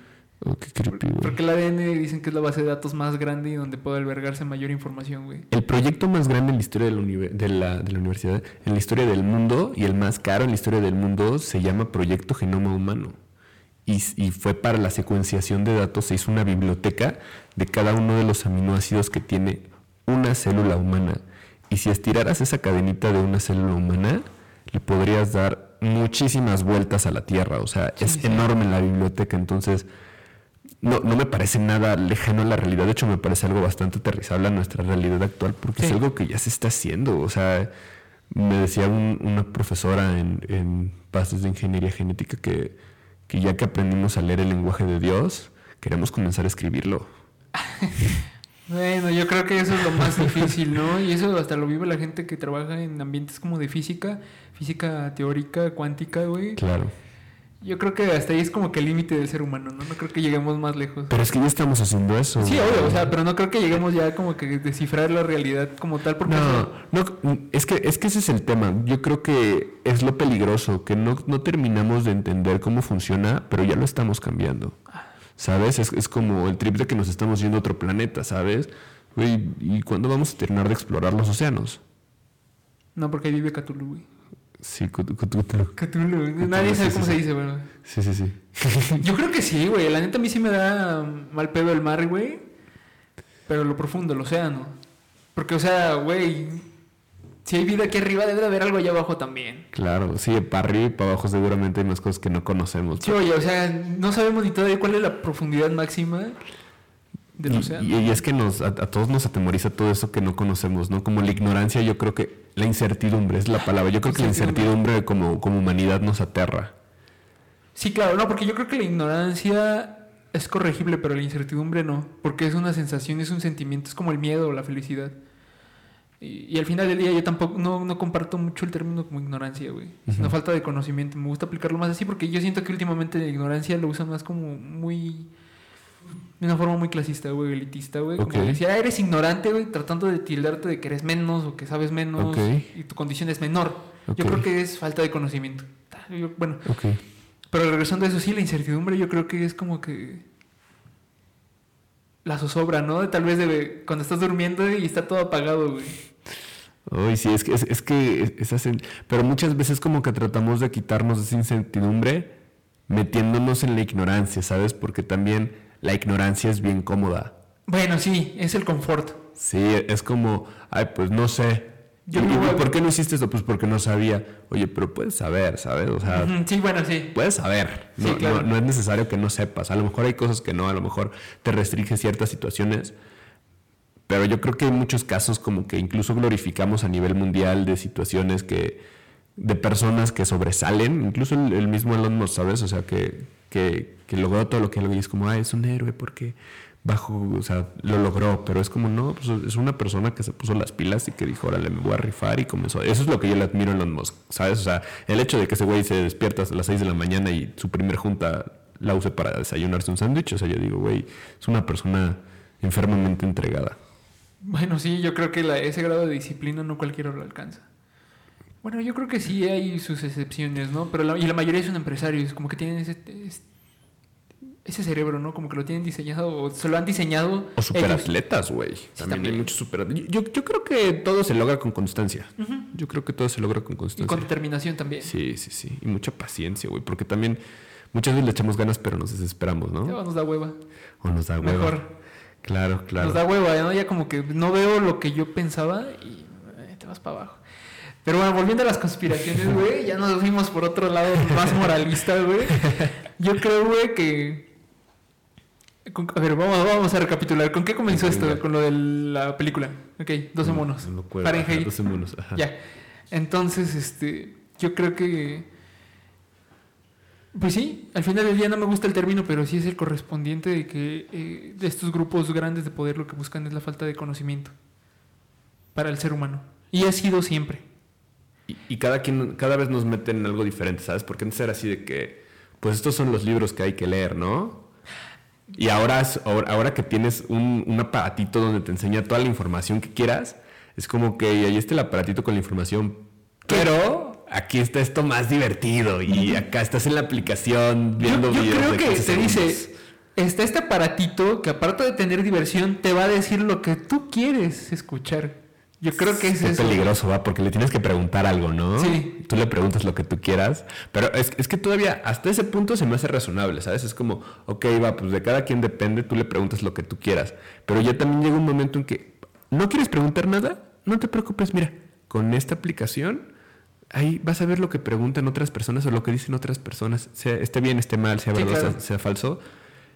Oh, qué creepy, güey. Porque el ADN dicen que es la base de datos más grande y donde puede albergarse mayor información, güey. El proyecto más grande en la historia de la, univer- de, la, de la universidad, en la historia del mundo, y el más caro en la historia del mundo, se llama Proyecto Genoma Humano. Y fue para la secuenciación de datos, se hizo una biblioteca de cada uno de los aminoácidos que tiene una célula humana. Y si estiraras esa cadenita de una célula humana, le podrías dar muchísimas vueltas a la Tierra. O sea, Sí, es sí. enorme la biblioteca. Entonces, no, no me parece nada lejano a la realidad. De hecho, me parece algo bastante aterrizable a nuestra realidad actual porque Sí. es algo que ya se está haciendo. O sea, me decía un- una profesora en, en bases de ingeniería genética que, que ya que aprendimos a leer el lenguaje de Dios, queremos comenzar a escribirlo. Bueno, yo creo que eso es lo más difícil, ¿no? Y eso hasta lo vive la gente que trabaja en ambientes como de física, física teórica, cuántica, güey. Claro. Yo creo que hasta ahí es como que el límite del ser humano, ¿no? No creo que lleguemos más lejos. Pero es que ya estamos haciendo eso. Sí, obvio, o sea, pero no creo que lleguemos ya como que descifrar la realidad como tal, porque No, no, es que, es que ese es el tema. Yo creo que es lo peligroso, que no, no terminamos de entender cómo funciona, pero ya lo estamos cambiando. ¿Sabes? Es, es como el trip de que nos estamos yendo a otro planeta, ¿sabes? Güey, ¿y cuándo vamos a terminar de explorar los océanos? No, porque ahí vive Cthulhu, güey. Sí, Cthulhu. Cthulhu. Nadie sabe cómo se dice, güey. Sí, sí, sí. Yo creo que sí, güey. La neta a mí sí me da mal pedo el mar, güey. Pero lo profundo, el océano. Porque, o sea, güey, si hay vida aquí arriba, debe de haber algo allá abajo también. Claro, sí, para arriba y para abajo seguramente hay más cosas que no conocemos. Sí, oye, o sea, no sabemos ni todavía cuál es la profundidad máxima del Y, océano. y- y es que nos, a, a todos nos atemoriza todo eso que no conocemos, ¿no? Como la ignorancia, yo creo que la incertidumbre es la palabra. Yo creo que la Incertidumbre. como, como humanidad nos aterra. Sí, claro, no, porque yo creo que la ignorancia es corregible, pero la incertidumbre no. Porque es una sensación, es un sentimiento, es como el miedo o la felicidad. Y, y al final del día yo tampoco, no, no comparto mucho el término como ignorancia, güey. Una Ujú. falta de conocimiento. Me gusta aplicarlo más así porque yo siento que últimamente la ignorancia lo usan más como muy... De una forma muy clasista, güey, elitista, güey. Como Ok. decir, ah, eres ignorante, güey, tratando de tildarte de que eres menos o que sabes menos y tu condición es menor. Yo creo que es falta de conocimiento. Yo- bueno, pero regresando a eso, sí, la incertidumbre yo creo que es como que la zozobra, ¿no? De Tal vez de cuando estás durmiendo y está todo apagado, güey. Uy, sí, es que, es, es que es- pero muchas veces como que tratamos de quitarnos esa incertidumbre metiéndonos en la ignorancia, ¿sabes? Porque también la ignorancia es bien cómoda. Bueno, sí, es el confort. Sí, es como, ay, pues no sé. Yo ¿Y, no por qué no hiciste esto? Pues porque no sabía. Oye, pero puedes saber, ¿sabes? O sea, Sí, bueno, sí. puedes saber. Sí, No, claro. no- no es necesario que no sepas. A lo mejor hay cosas que no, a lo mejor te restringe ciertas situaciones. Pero yo creo que hay muchos casos como que incluso glorificamos a nivel mundial de situaciones que de personas que sobresalen, incluso el, el mismo Elon Musk, ¿sabes? O sea, que, que, que logró todo lo que él y es como, ah, es un héroe porque bajo, o sea, lo logró, pero es como, no, pues es una persona que se puso las pilas y que dijo, órale, me voy a rifar y comenzó. Eso es lo que yo le admiro a Elon Musk, ¿sabes? O sea, el hecho de que ese güey se despierta a las 6 de la mañana y su primer junta la use para desayunarse un sándwich, o sea, yo digo, güey, es una persona enfermamente entregada. Bueno, sí, yo creo que la- ese grado de disciplina no cualquiera lo alcanza. Bueno, yo creo que sí hay sus excepciones, ¿no? Pero la, y la mayoría son empresarios, como que tienen ese, es- ese cerebro, ¿no? Como que lo tienen diseñado o se lo han diseñado. O superatletas, güey. también, también. hay muchos superatletas. Yo, yo creo que todo se logra con constancia. Yo creo que todo se logra con Y constancia. con determinación también. Sí, sí, sí. Y mucha paciencia, güey. Porque también muchas veces le echamos ganas, pero nos desesperamos, ¿no? Ya nos da hueva. O nos da hueva. Mejor. Claro, claro. Nos da hueva, ¿no? Ya como que no veo lo que yo pensaba y eh, te vas para abajo. Pero bueno, volviendo a las conspiraciones, güey, ya nos fuimos por otro lado más moralista, güey. Yo creo, güey, que... con- A ver, vamos, vamos a recapitular. ¿Con qué comenzó esto? Con lo de la película. Ok, 12 monos. No. Ajá. 12 monos. Ajá. Ya. Entonces, este, yo creo que... Pues sí, al final del día no me gusta el término, pero sí es el correspondiente de que eh, de estos grupos grandes de poder lo que buscan es la falta de conocimiento para el ser humano. Y ha sido siempre. Y, y cada quien, cada vez nos meten en algo diferente, ¿sabes? Porque antes era así de que, pues estos son los libros que hay que leer, ¿no? Y ahora, ahora, que tienes un, un aparatito donde te enseña toda la información que quieras, es como que ahí está el aparatito con la información, pero aquí está esto más divertido y acá estás en la aplicación Yo, viendo yo videos creo de que 15 te dice, está este aparatito que aparte de tener diversión, te va a decir lo que tú quieres escuchar. Yo creo que es Es eso. peligroso, va, porque le tienes que preguntar algo, ¿no? Sí. Tú le preguntas lo que tú quieras, pero es, es que todavía hasta ese punto se me hace razonable, ¿sabes? Es como, ok, va, pues de cada quien depende, tú le preguntas lo que tú quieras, pero ya también llega un momento en que no quieres preguntar nada, no te preocupes, mira, con esta aplicación ahí vas a ver lo que preguntan otras personas o lo que dicen otras personas, sea, esté bien, esté mal, sea Sí, verdad, claro. sea, sea falso.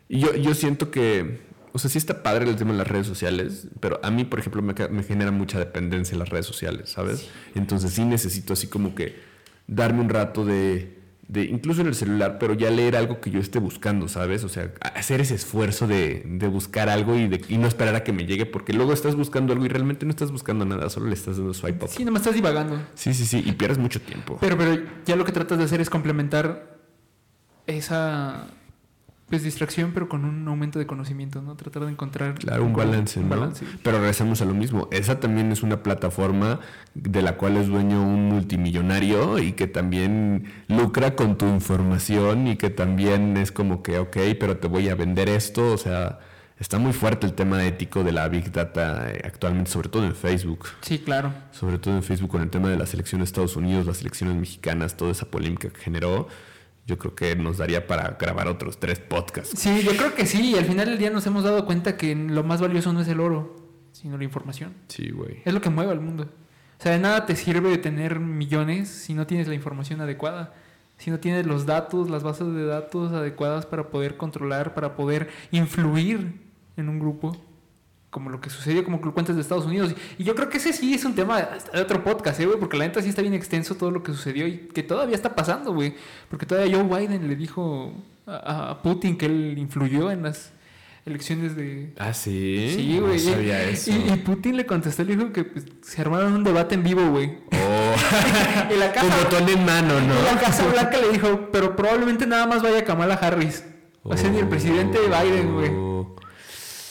Y yo, yo siento que, o sea, sí está padre el tema de las redes sociales, pero a mí, por ejemplo, me, me genera mucha dependencia las redes sociales, ¿sabes? Entonces sí necesito así como que darme un rato de, de, incluso en el celular, pero ya leer algo que yo esté buscando, ¿sabes? O sea, hacer ese esfuerzo de, de buscar algo y, de, y no esperar a que me llegue, porque luego estás buscando algo y realmente no estás buscando nada, solo le estás dando swipe up. Sí, nomás estás divagando. Sí, sí, sí, y pierdes mucho tiempo. Pero, pero ya lo que tratas de hacer es complementar esa pues distracción, pero con un aumento de conocimiento, ¿no? Tratar de encontrar Claro, un balance, un ¿no? balance. Pero regresamos a lo mismo. Esa también es una plataforma de la cual es dueño un multimillonario y que también lucra con tu información y que también es como que, ok, pero te voy a vender esto. O sea, está muy fuerte el tema ético de la Big Data eh, actualmente, sobre todo en Facebook. Sí, claro. Sobre todo en Facebook con el tema de la selección de Estados Unidos, las elecciones mexicanas, toda esa polémica que generó. Yo creo que nos daría para grabar otros tres podcasts. Sí, yo creo que sí. Y al final del día nos hemos dado cuenta que lo más valioso no es el oro, sino la información. Sí, güey. Es lo que mueve al mundo. O sea, de nada te sirve tener millones si no tienes la información adecuada si no tienes los datos, las bases de datos adecuadas para poder controlar, para poder influir en un grupo, como lo que sucedió, como lo cuentas de Estados Unidos. Y yo creo que ese sí es un tema de otro podcast, ¿eh, güey? Porque la neta sí está bien extenso todo lo que sucedió y que todavía está pasando, güey. Porque todavía Joe Biden le dijo a, Putin que él influyó en las elecciones de... Ah, sí. Sí, güey. y, Putin le contestó, le dijo que pues, se armaron un debate en vivo, güey. Oh. y la casa, botón en mano, ¿no? Y la Casa Blanca le dijo, pero probablemente nada más vaya Kamala Harris. O sea, ni el presidente Biden, güey.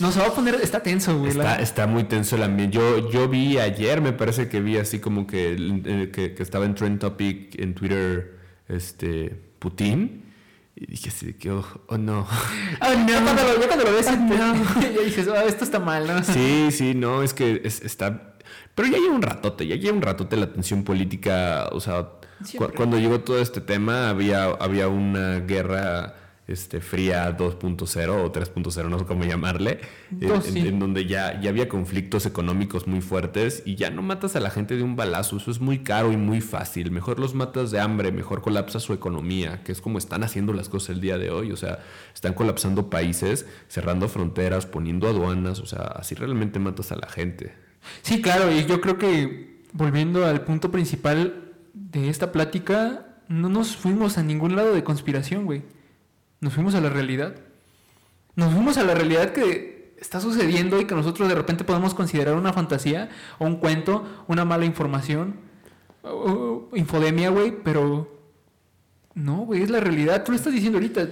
No, se va a poner, está tenso, güey. Está, muy tenso el ambiente. Yo, yo vi ayer, me parece que vi así como que, que, estaba en Trend Topic en Twitter, este, Putin. Y dije así que, oh, oh no. Oh no. Ya cuando lo, ya cuando lo ves, no. ya dices, oh, esto está mal, ¿no? Sí, sí, no, es que está. Pero ya lleva un ratote, ya lleva un ratote la tensión política. O sea, cuando llegó todo este tema, había, había una guerra este, fría 2.0 o 3.0, no sé cómo llamarle, en, donde ya, ya había conflictos económicos muy fuertes y ya no matas a la gente de un balazo, eso es muy caro y muy fácil, mejor los matas de hambre, mejor colapsa su economía, que es como están haciendo las cosas el día de hoy, o sea, están colapsando países, cerrando fronteras, poniendo aduanas, o sea, así realmente matas a la gente. Sí, claro, y yo creo que volviendo al punto principal de esta plática, no nos fuimos a ningún lado de conspiración, güey. Nos fuimos a la realidad. Nos fuimos a la realidad que está sucediendo y que nosotros de repente podemos considerar una fantasía o un cuento, una mala información, infodemia, güey, pero no, güey, es la realidad. Tú lo estás diciendo ahorita.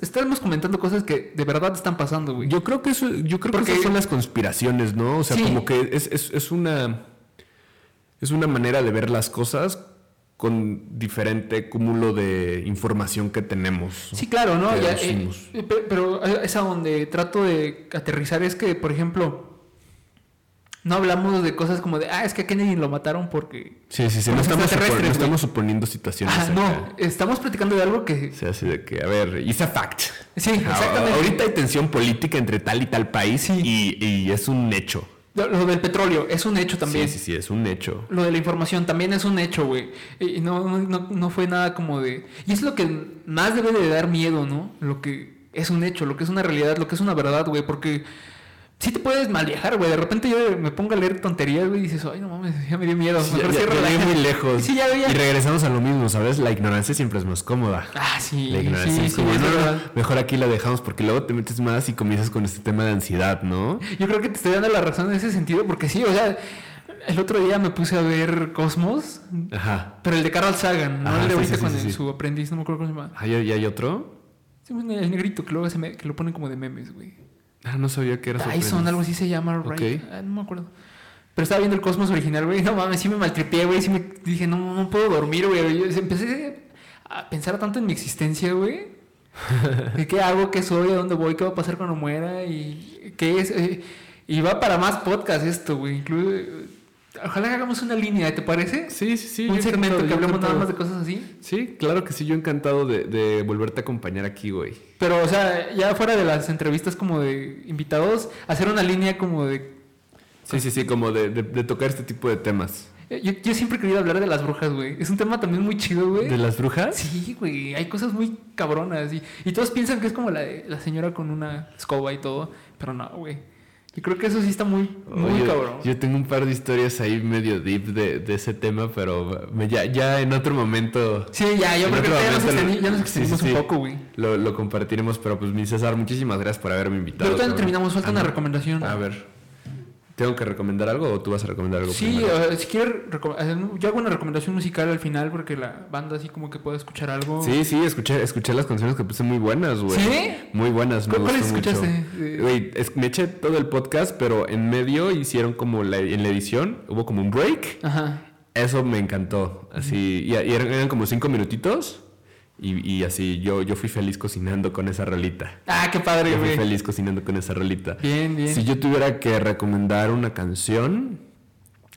estamos comentando cosas que de verdad están pasando, güey. Yo creo que eso, yo creo que esas son las conspiraciones, ¿no? O sea, como que es, es, es, una. Es una manera de ver las cosas con diferente cúmulo de información que tenemos. Sí, claro, ¿no? Eh, eh, pero es a donde trato de aterrizar es que, por ejemplo, no hablamos de cosas como de, ah, es que a Kennedy lo mataron porque... Sí, sí, sí, no estamos, estamos, suponiendo situaciones. Ah, no, estamos platicando de algo que... O sea, así de que, a ver, it's a fact. Sí, exactamente. Ahorita hay tensión política entre tal y tal país y, y es un hecho. Lo del petróleo es un hecho también. Sí, sí, sí, es un hecho. Lo de la información también es un hecho, güey. Y no, no, no fue nada como de... Y es lo que más debe de dar miedo, ¿no? Lo que es un hecho, lo que es una realidad, lo que es una verdad, güey. Porque sí te puedes mal viajar, güey. De repente yo me pongo a leer tonterías, güey, y dices, ay, no mames, ya me dio miedo. Sí, ya, muy lejos. y regresamos a lo mismo, ¿sabes? La ignorancia siempre es más cómoda. Ah, sí. La ignorancia es como, mejor aquí la dejamos porque luego te metes más y comienzas con este tema de ansiedad, ¿no? Yo creo que te estoy dando la razón en ese sentido, porque sí, o sea, el otro día me puse a ver Cosmos, Ajá. pero el de Carl Sagan, no el de ahorita con su aprendiz, no me acuerdo cómo se llama. Ah, ¿y hay otro? Sí, el negrito que luego se me, que lo ponen como de memes, güey. Ah, no sabía que era Tyson, algo así se llama, right? Ah, no me acuerdo. Pero estaba viendo el Cosmos original, güey. No mames, sí me maltripié, güey. Sí me dije, no, no puedo dormir, güey. Yo empecé a pensar tanto en mi existencia, güey. ¿Qué hago? ¿Qué soy? ¿A dónde voy? ¿Qué va a pasar cuando muera? ¿Y qué es? Eh, y va para más podcast esto, güey. Incluye, Ojalá que hagamos una línea, ¿te parece? Sí, sí, sí. Un segmento que hablemos nada más de cosas así. Sí, claro que sí. Yo encantado de, volverte a acompañar aquí, güey. Pero, o sea, ya fuera de las entrevistas como de invitados, hacer una línea como de... Sí, sí, sí, como de, tocar este tipo de temas. Eh, yo, yo, siempre he querido hablar de las brujas, güey. Es un tema también muy chido, güey. ¿De las brujas? Sí, güey. Hay cosas muy cabronas. Y, y todos piensan que es como la, la señora con una escoba y todo. Pero no, güey. Y creo que eso sí está muy, muy cabrón. Yo tengo un par de historias ahí medio deep de, de ese tema, pero me, ya, ya en otro momento. Sí, ya, yo creo que ya nos, extendimos un poco, güey. Lo, lo, compartiremos, pero pues mi César, muchísimas gracias por haberme invitado. Pero todavía terminamos, falta una recomendación. A ver. ¿Tengo que recomendar algo o tú vas a recomendar algo? Sí, uh, si quieres, yo hago una recomendación musical al final porque la banda así como que puede escuchar algo. Sí, sí, escuché, escuché las canciones que puse muy buenas, güey. ¿Sí? Muy buenas, me ¿Cuáles escuchaste? Güey, me eché todo el podcast, pero en medio hicieron como la, en la edición, hubo como un break. Ajá. Eso me encantó. Así, y, eran, eran como cinco minutitos Y, y así, yo, yo fui feliz cocinando con esa rolita. Ah, qué padre, Yo fui güey. feliz cocinando con esa rolita. Bien, bien. Si yo tuviera que recomendar una canción,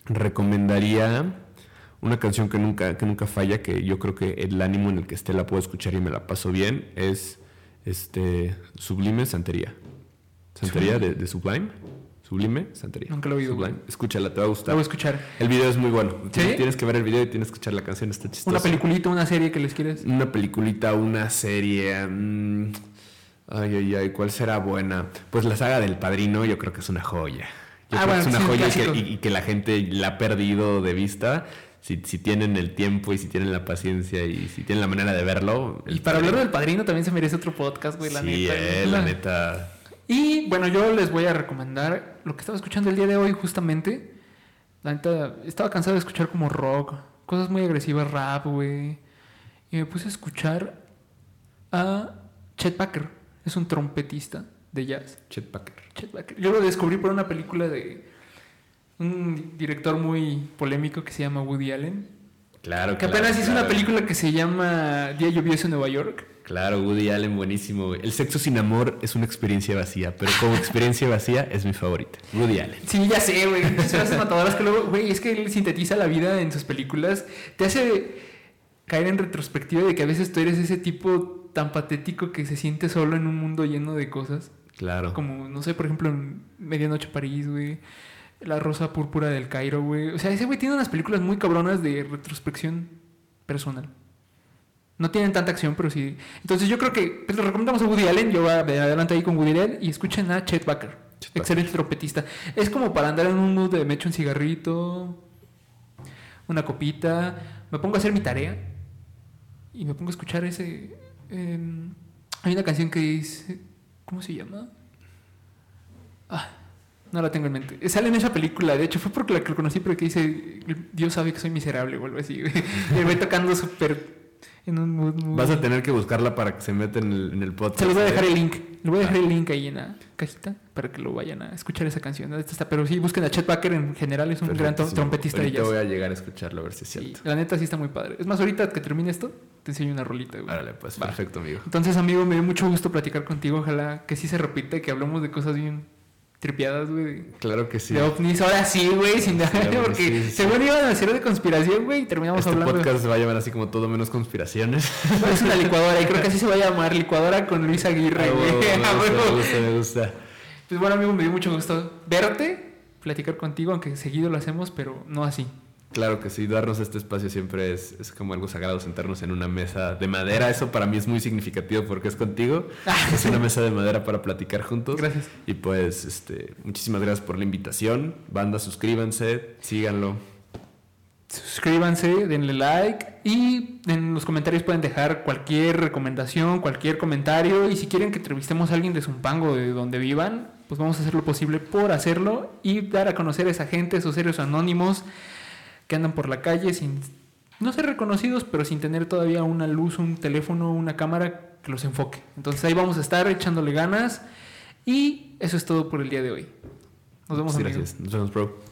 recomendaría una canción que nunca, que nunca falla, que yo creo que el ánimo en el que esté la puedo escuchar y me la paso bien, es este Sublime Santería. Santería de, de Sublime. Sublime Santería. Nunca lo he oído, Sublime. Escúchala, te va a La gustar. voy a escuchar. El video es muy bueno. ¿Sí? Tienes que ver el video y tienes que escuchar la canción, está chistoso. Una peliculita, una serie que les quieres. Una peliculita, una serie. mm, ay, ay, ay, ¿cuál será buena? Pues la saga del padrino, yo creo que es una joya. Yo Ah, creo bueno, que es una un joya y que, clásico. y- y que la gente la ha perdido de vista. Si, si tienen el tiempo y si tienen la paciencia y si tienen la manera de verlo. Y para hablar del padrino también se merece otro podcast, güey, la sí, neta. eh, la neta. Y bueno, yo les voy a recomendar lo que estaba escuchando el día de hoy, justamente. La neta, estaba cansado de escuchar como rock, cosas muy agresivas, rap, güey. Y me puse a escuchar a Chet Baker. Es un trompetista de jazz. Chet Packer. Chet Baker. Yo lo descubrí por una película de un director muy polémico que se llama Woody Allen. Claro, Que claro, apenas hizo una película que se llama Día lluvioso en Nueva York. Claro, Woody Allen, buenísimo. güey. El sexo sin amor es una experiencia vacía, pero como experiencia vacía es mi favorita. Woody Allen. Sí, ya sé, güey. Matadoras que luego, güey, es que él sintetiza la vida en sus películas. Te hace caer en retrospectiva de que a veces tú eres ese tipo tan patético que se siente solo en un mundo lleno de cosas. Claro. Como, no sé, por ejemplo, en Medianoche París, güey. La Rosa Púrpura del Cairo, güey. O sea, ese güey tiene unas películas muy cabronas de retrospección personal. No tienen tanta acción, pero sí. Entonces yo creo que pues, lo recomendamos a Woody Allen. Yo voy adelante ahí con Woody Allen y escuchen a Chet Baker. Chet Baker. Excelente trompetista. Es como para andar en un mood de me echo un cigarrito, una copita, me pongo a hacer mi tarea y me pongo a escuchar ese... em, hay una canción que dice... ¿Cómo se llama? Ah, no la tengo en mente. Sale en esa película, de hecho fue porque la que lo conocí, pero que dice, Dios sabe que soy miserable o algo así. Y voy tocando súper en un mood muy... Vas a tener que buscarla para que se meta en el, en el podcast. Se los voy a dejar ¿eh? el link. Les voy a dejar el link ahí en la cajita para que lo vayan a escuchar esa canción. Esta está- Pero sí, busquen a Chet Baker en general, es un gran trompetista de jazz. voy a llegar a escucharlo a ver si es Sí, cierto. la neta sí está muy padre. Es más, ahorita que termine esto, te enseño una rolita. güey. Árale, pues, Va. perfecto, amigo. Entonces, amigo, me dio mucho gusto platicar contigo. Ojalá que sí se repita y que hablemos de cosas bien tripiadas, güey. Claro que sí. De ovnis. Ahora sí, güey, sin nada. Claro, porque sí, sí, según iban a hacer de conspiración, güey, y terminamos Este hablando. podcast se va a llamar así como todo menos conspiraciones. Es una licuadora y creo que así se va a llamar licuadora con Luis Aguirre, Ah, güey. me gusta, me gusta. Pues bueno, amigo, me dio mucho gusto verte, platicar contigo, aunque seguido lo hacemos, pero no así. Claro que sí, darnos este espacio siempre es, es como algo sagrado, sentarnos en una mesa de madera. Eso para mí es muy significativo porque es contigo. Es una mesa de madera para platicar juntos. Gracias. Y pues, este, muchísimas gracias por la invitación. Banda, suscríbanse, síganlo. Suscríbanse, denle like y en los comentarios pueden dejar cualquier recomendación, cualquier comentario. Y si quieren que entrevistemos a alguien de Zumpango, de donde vivan, pues vamos a hacer lo posible por hacerlo y dar a conocer a esa gente, esos seres anónimos que andan por la calle sin no ser reconocidos, pero sin tener todavía una luz, un teléfono, una cámara que los enfoque. Entonces ahí vamos a estar echándole ganas y eso es todo por el día de hoy. Nos vemos, amigos. gracias. Nos vemos, bro.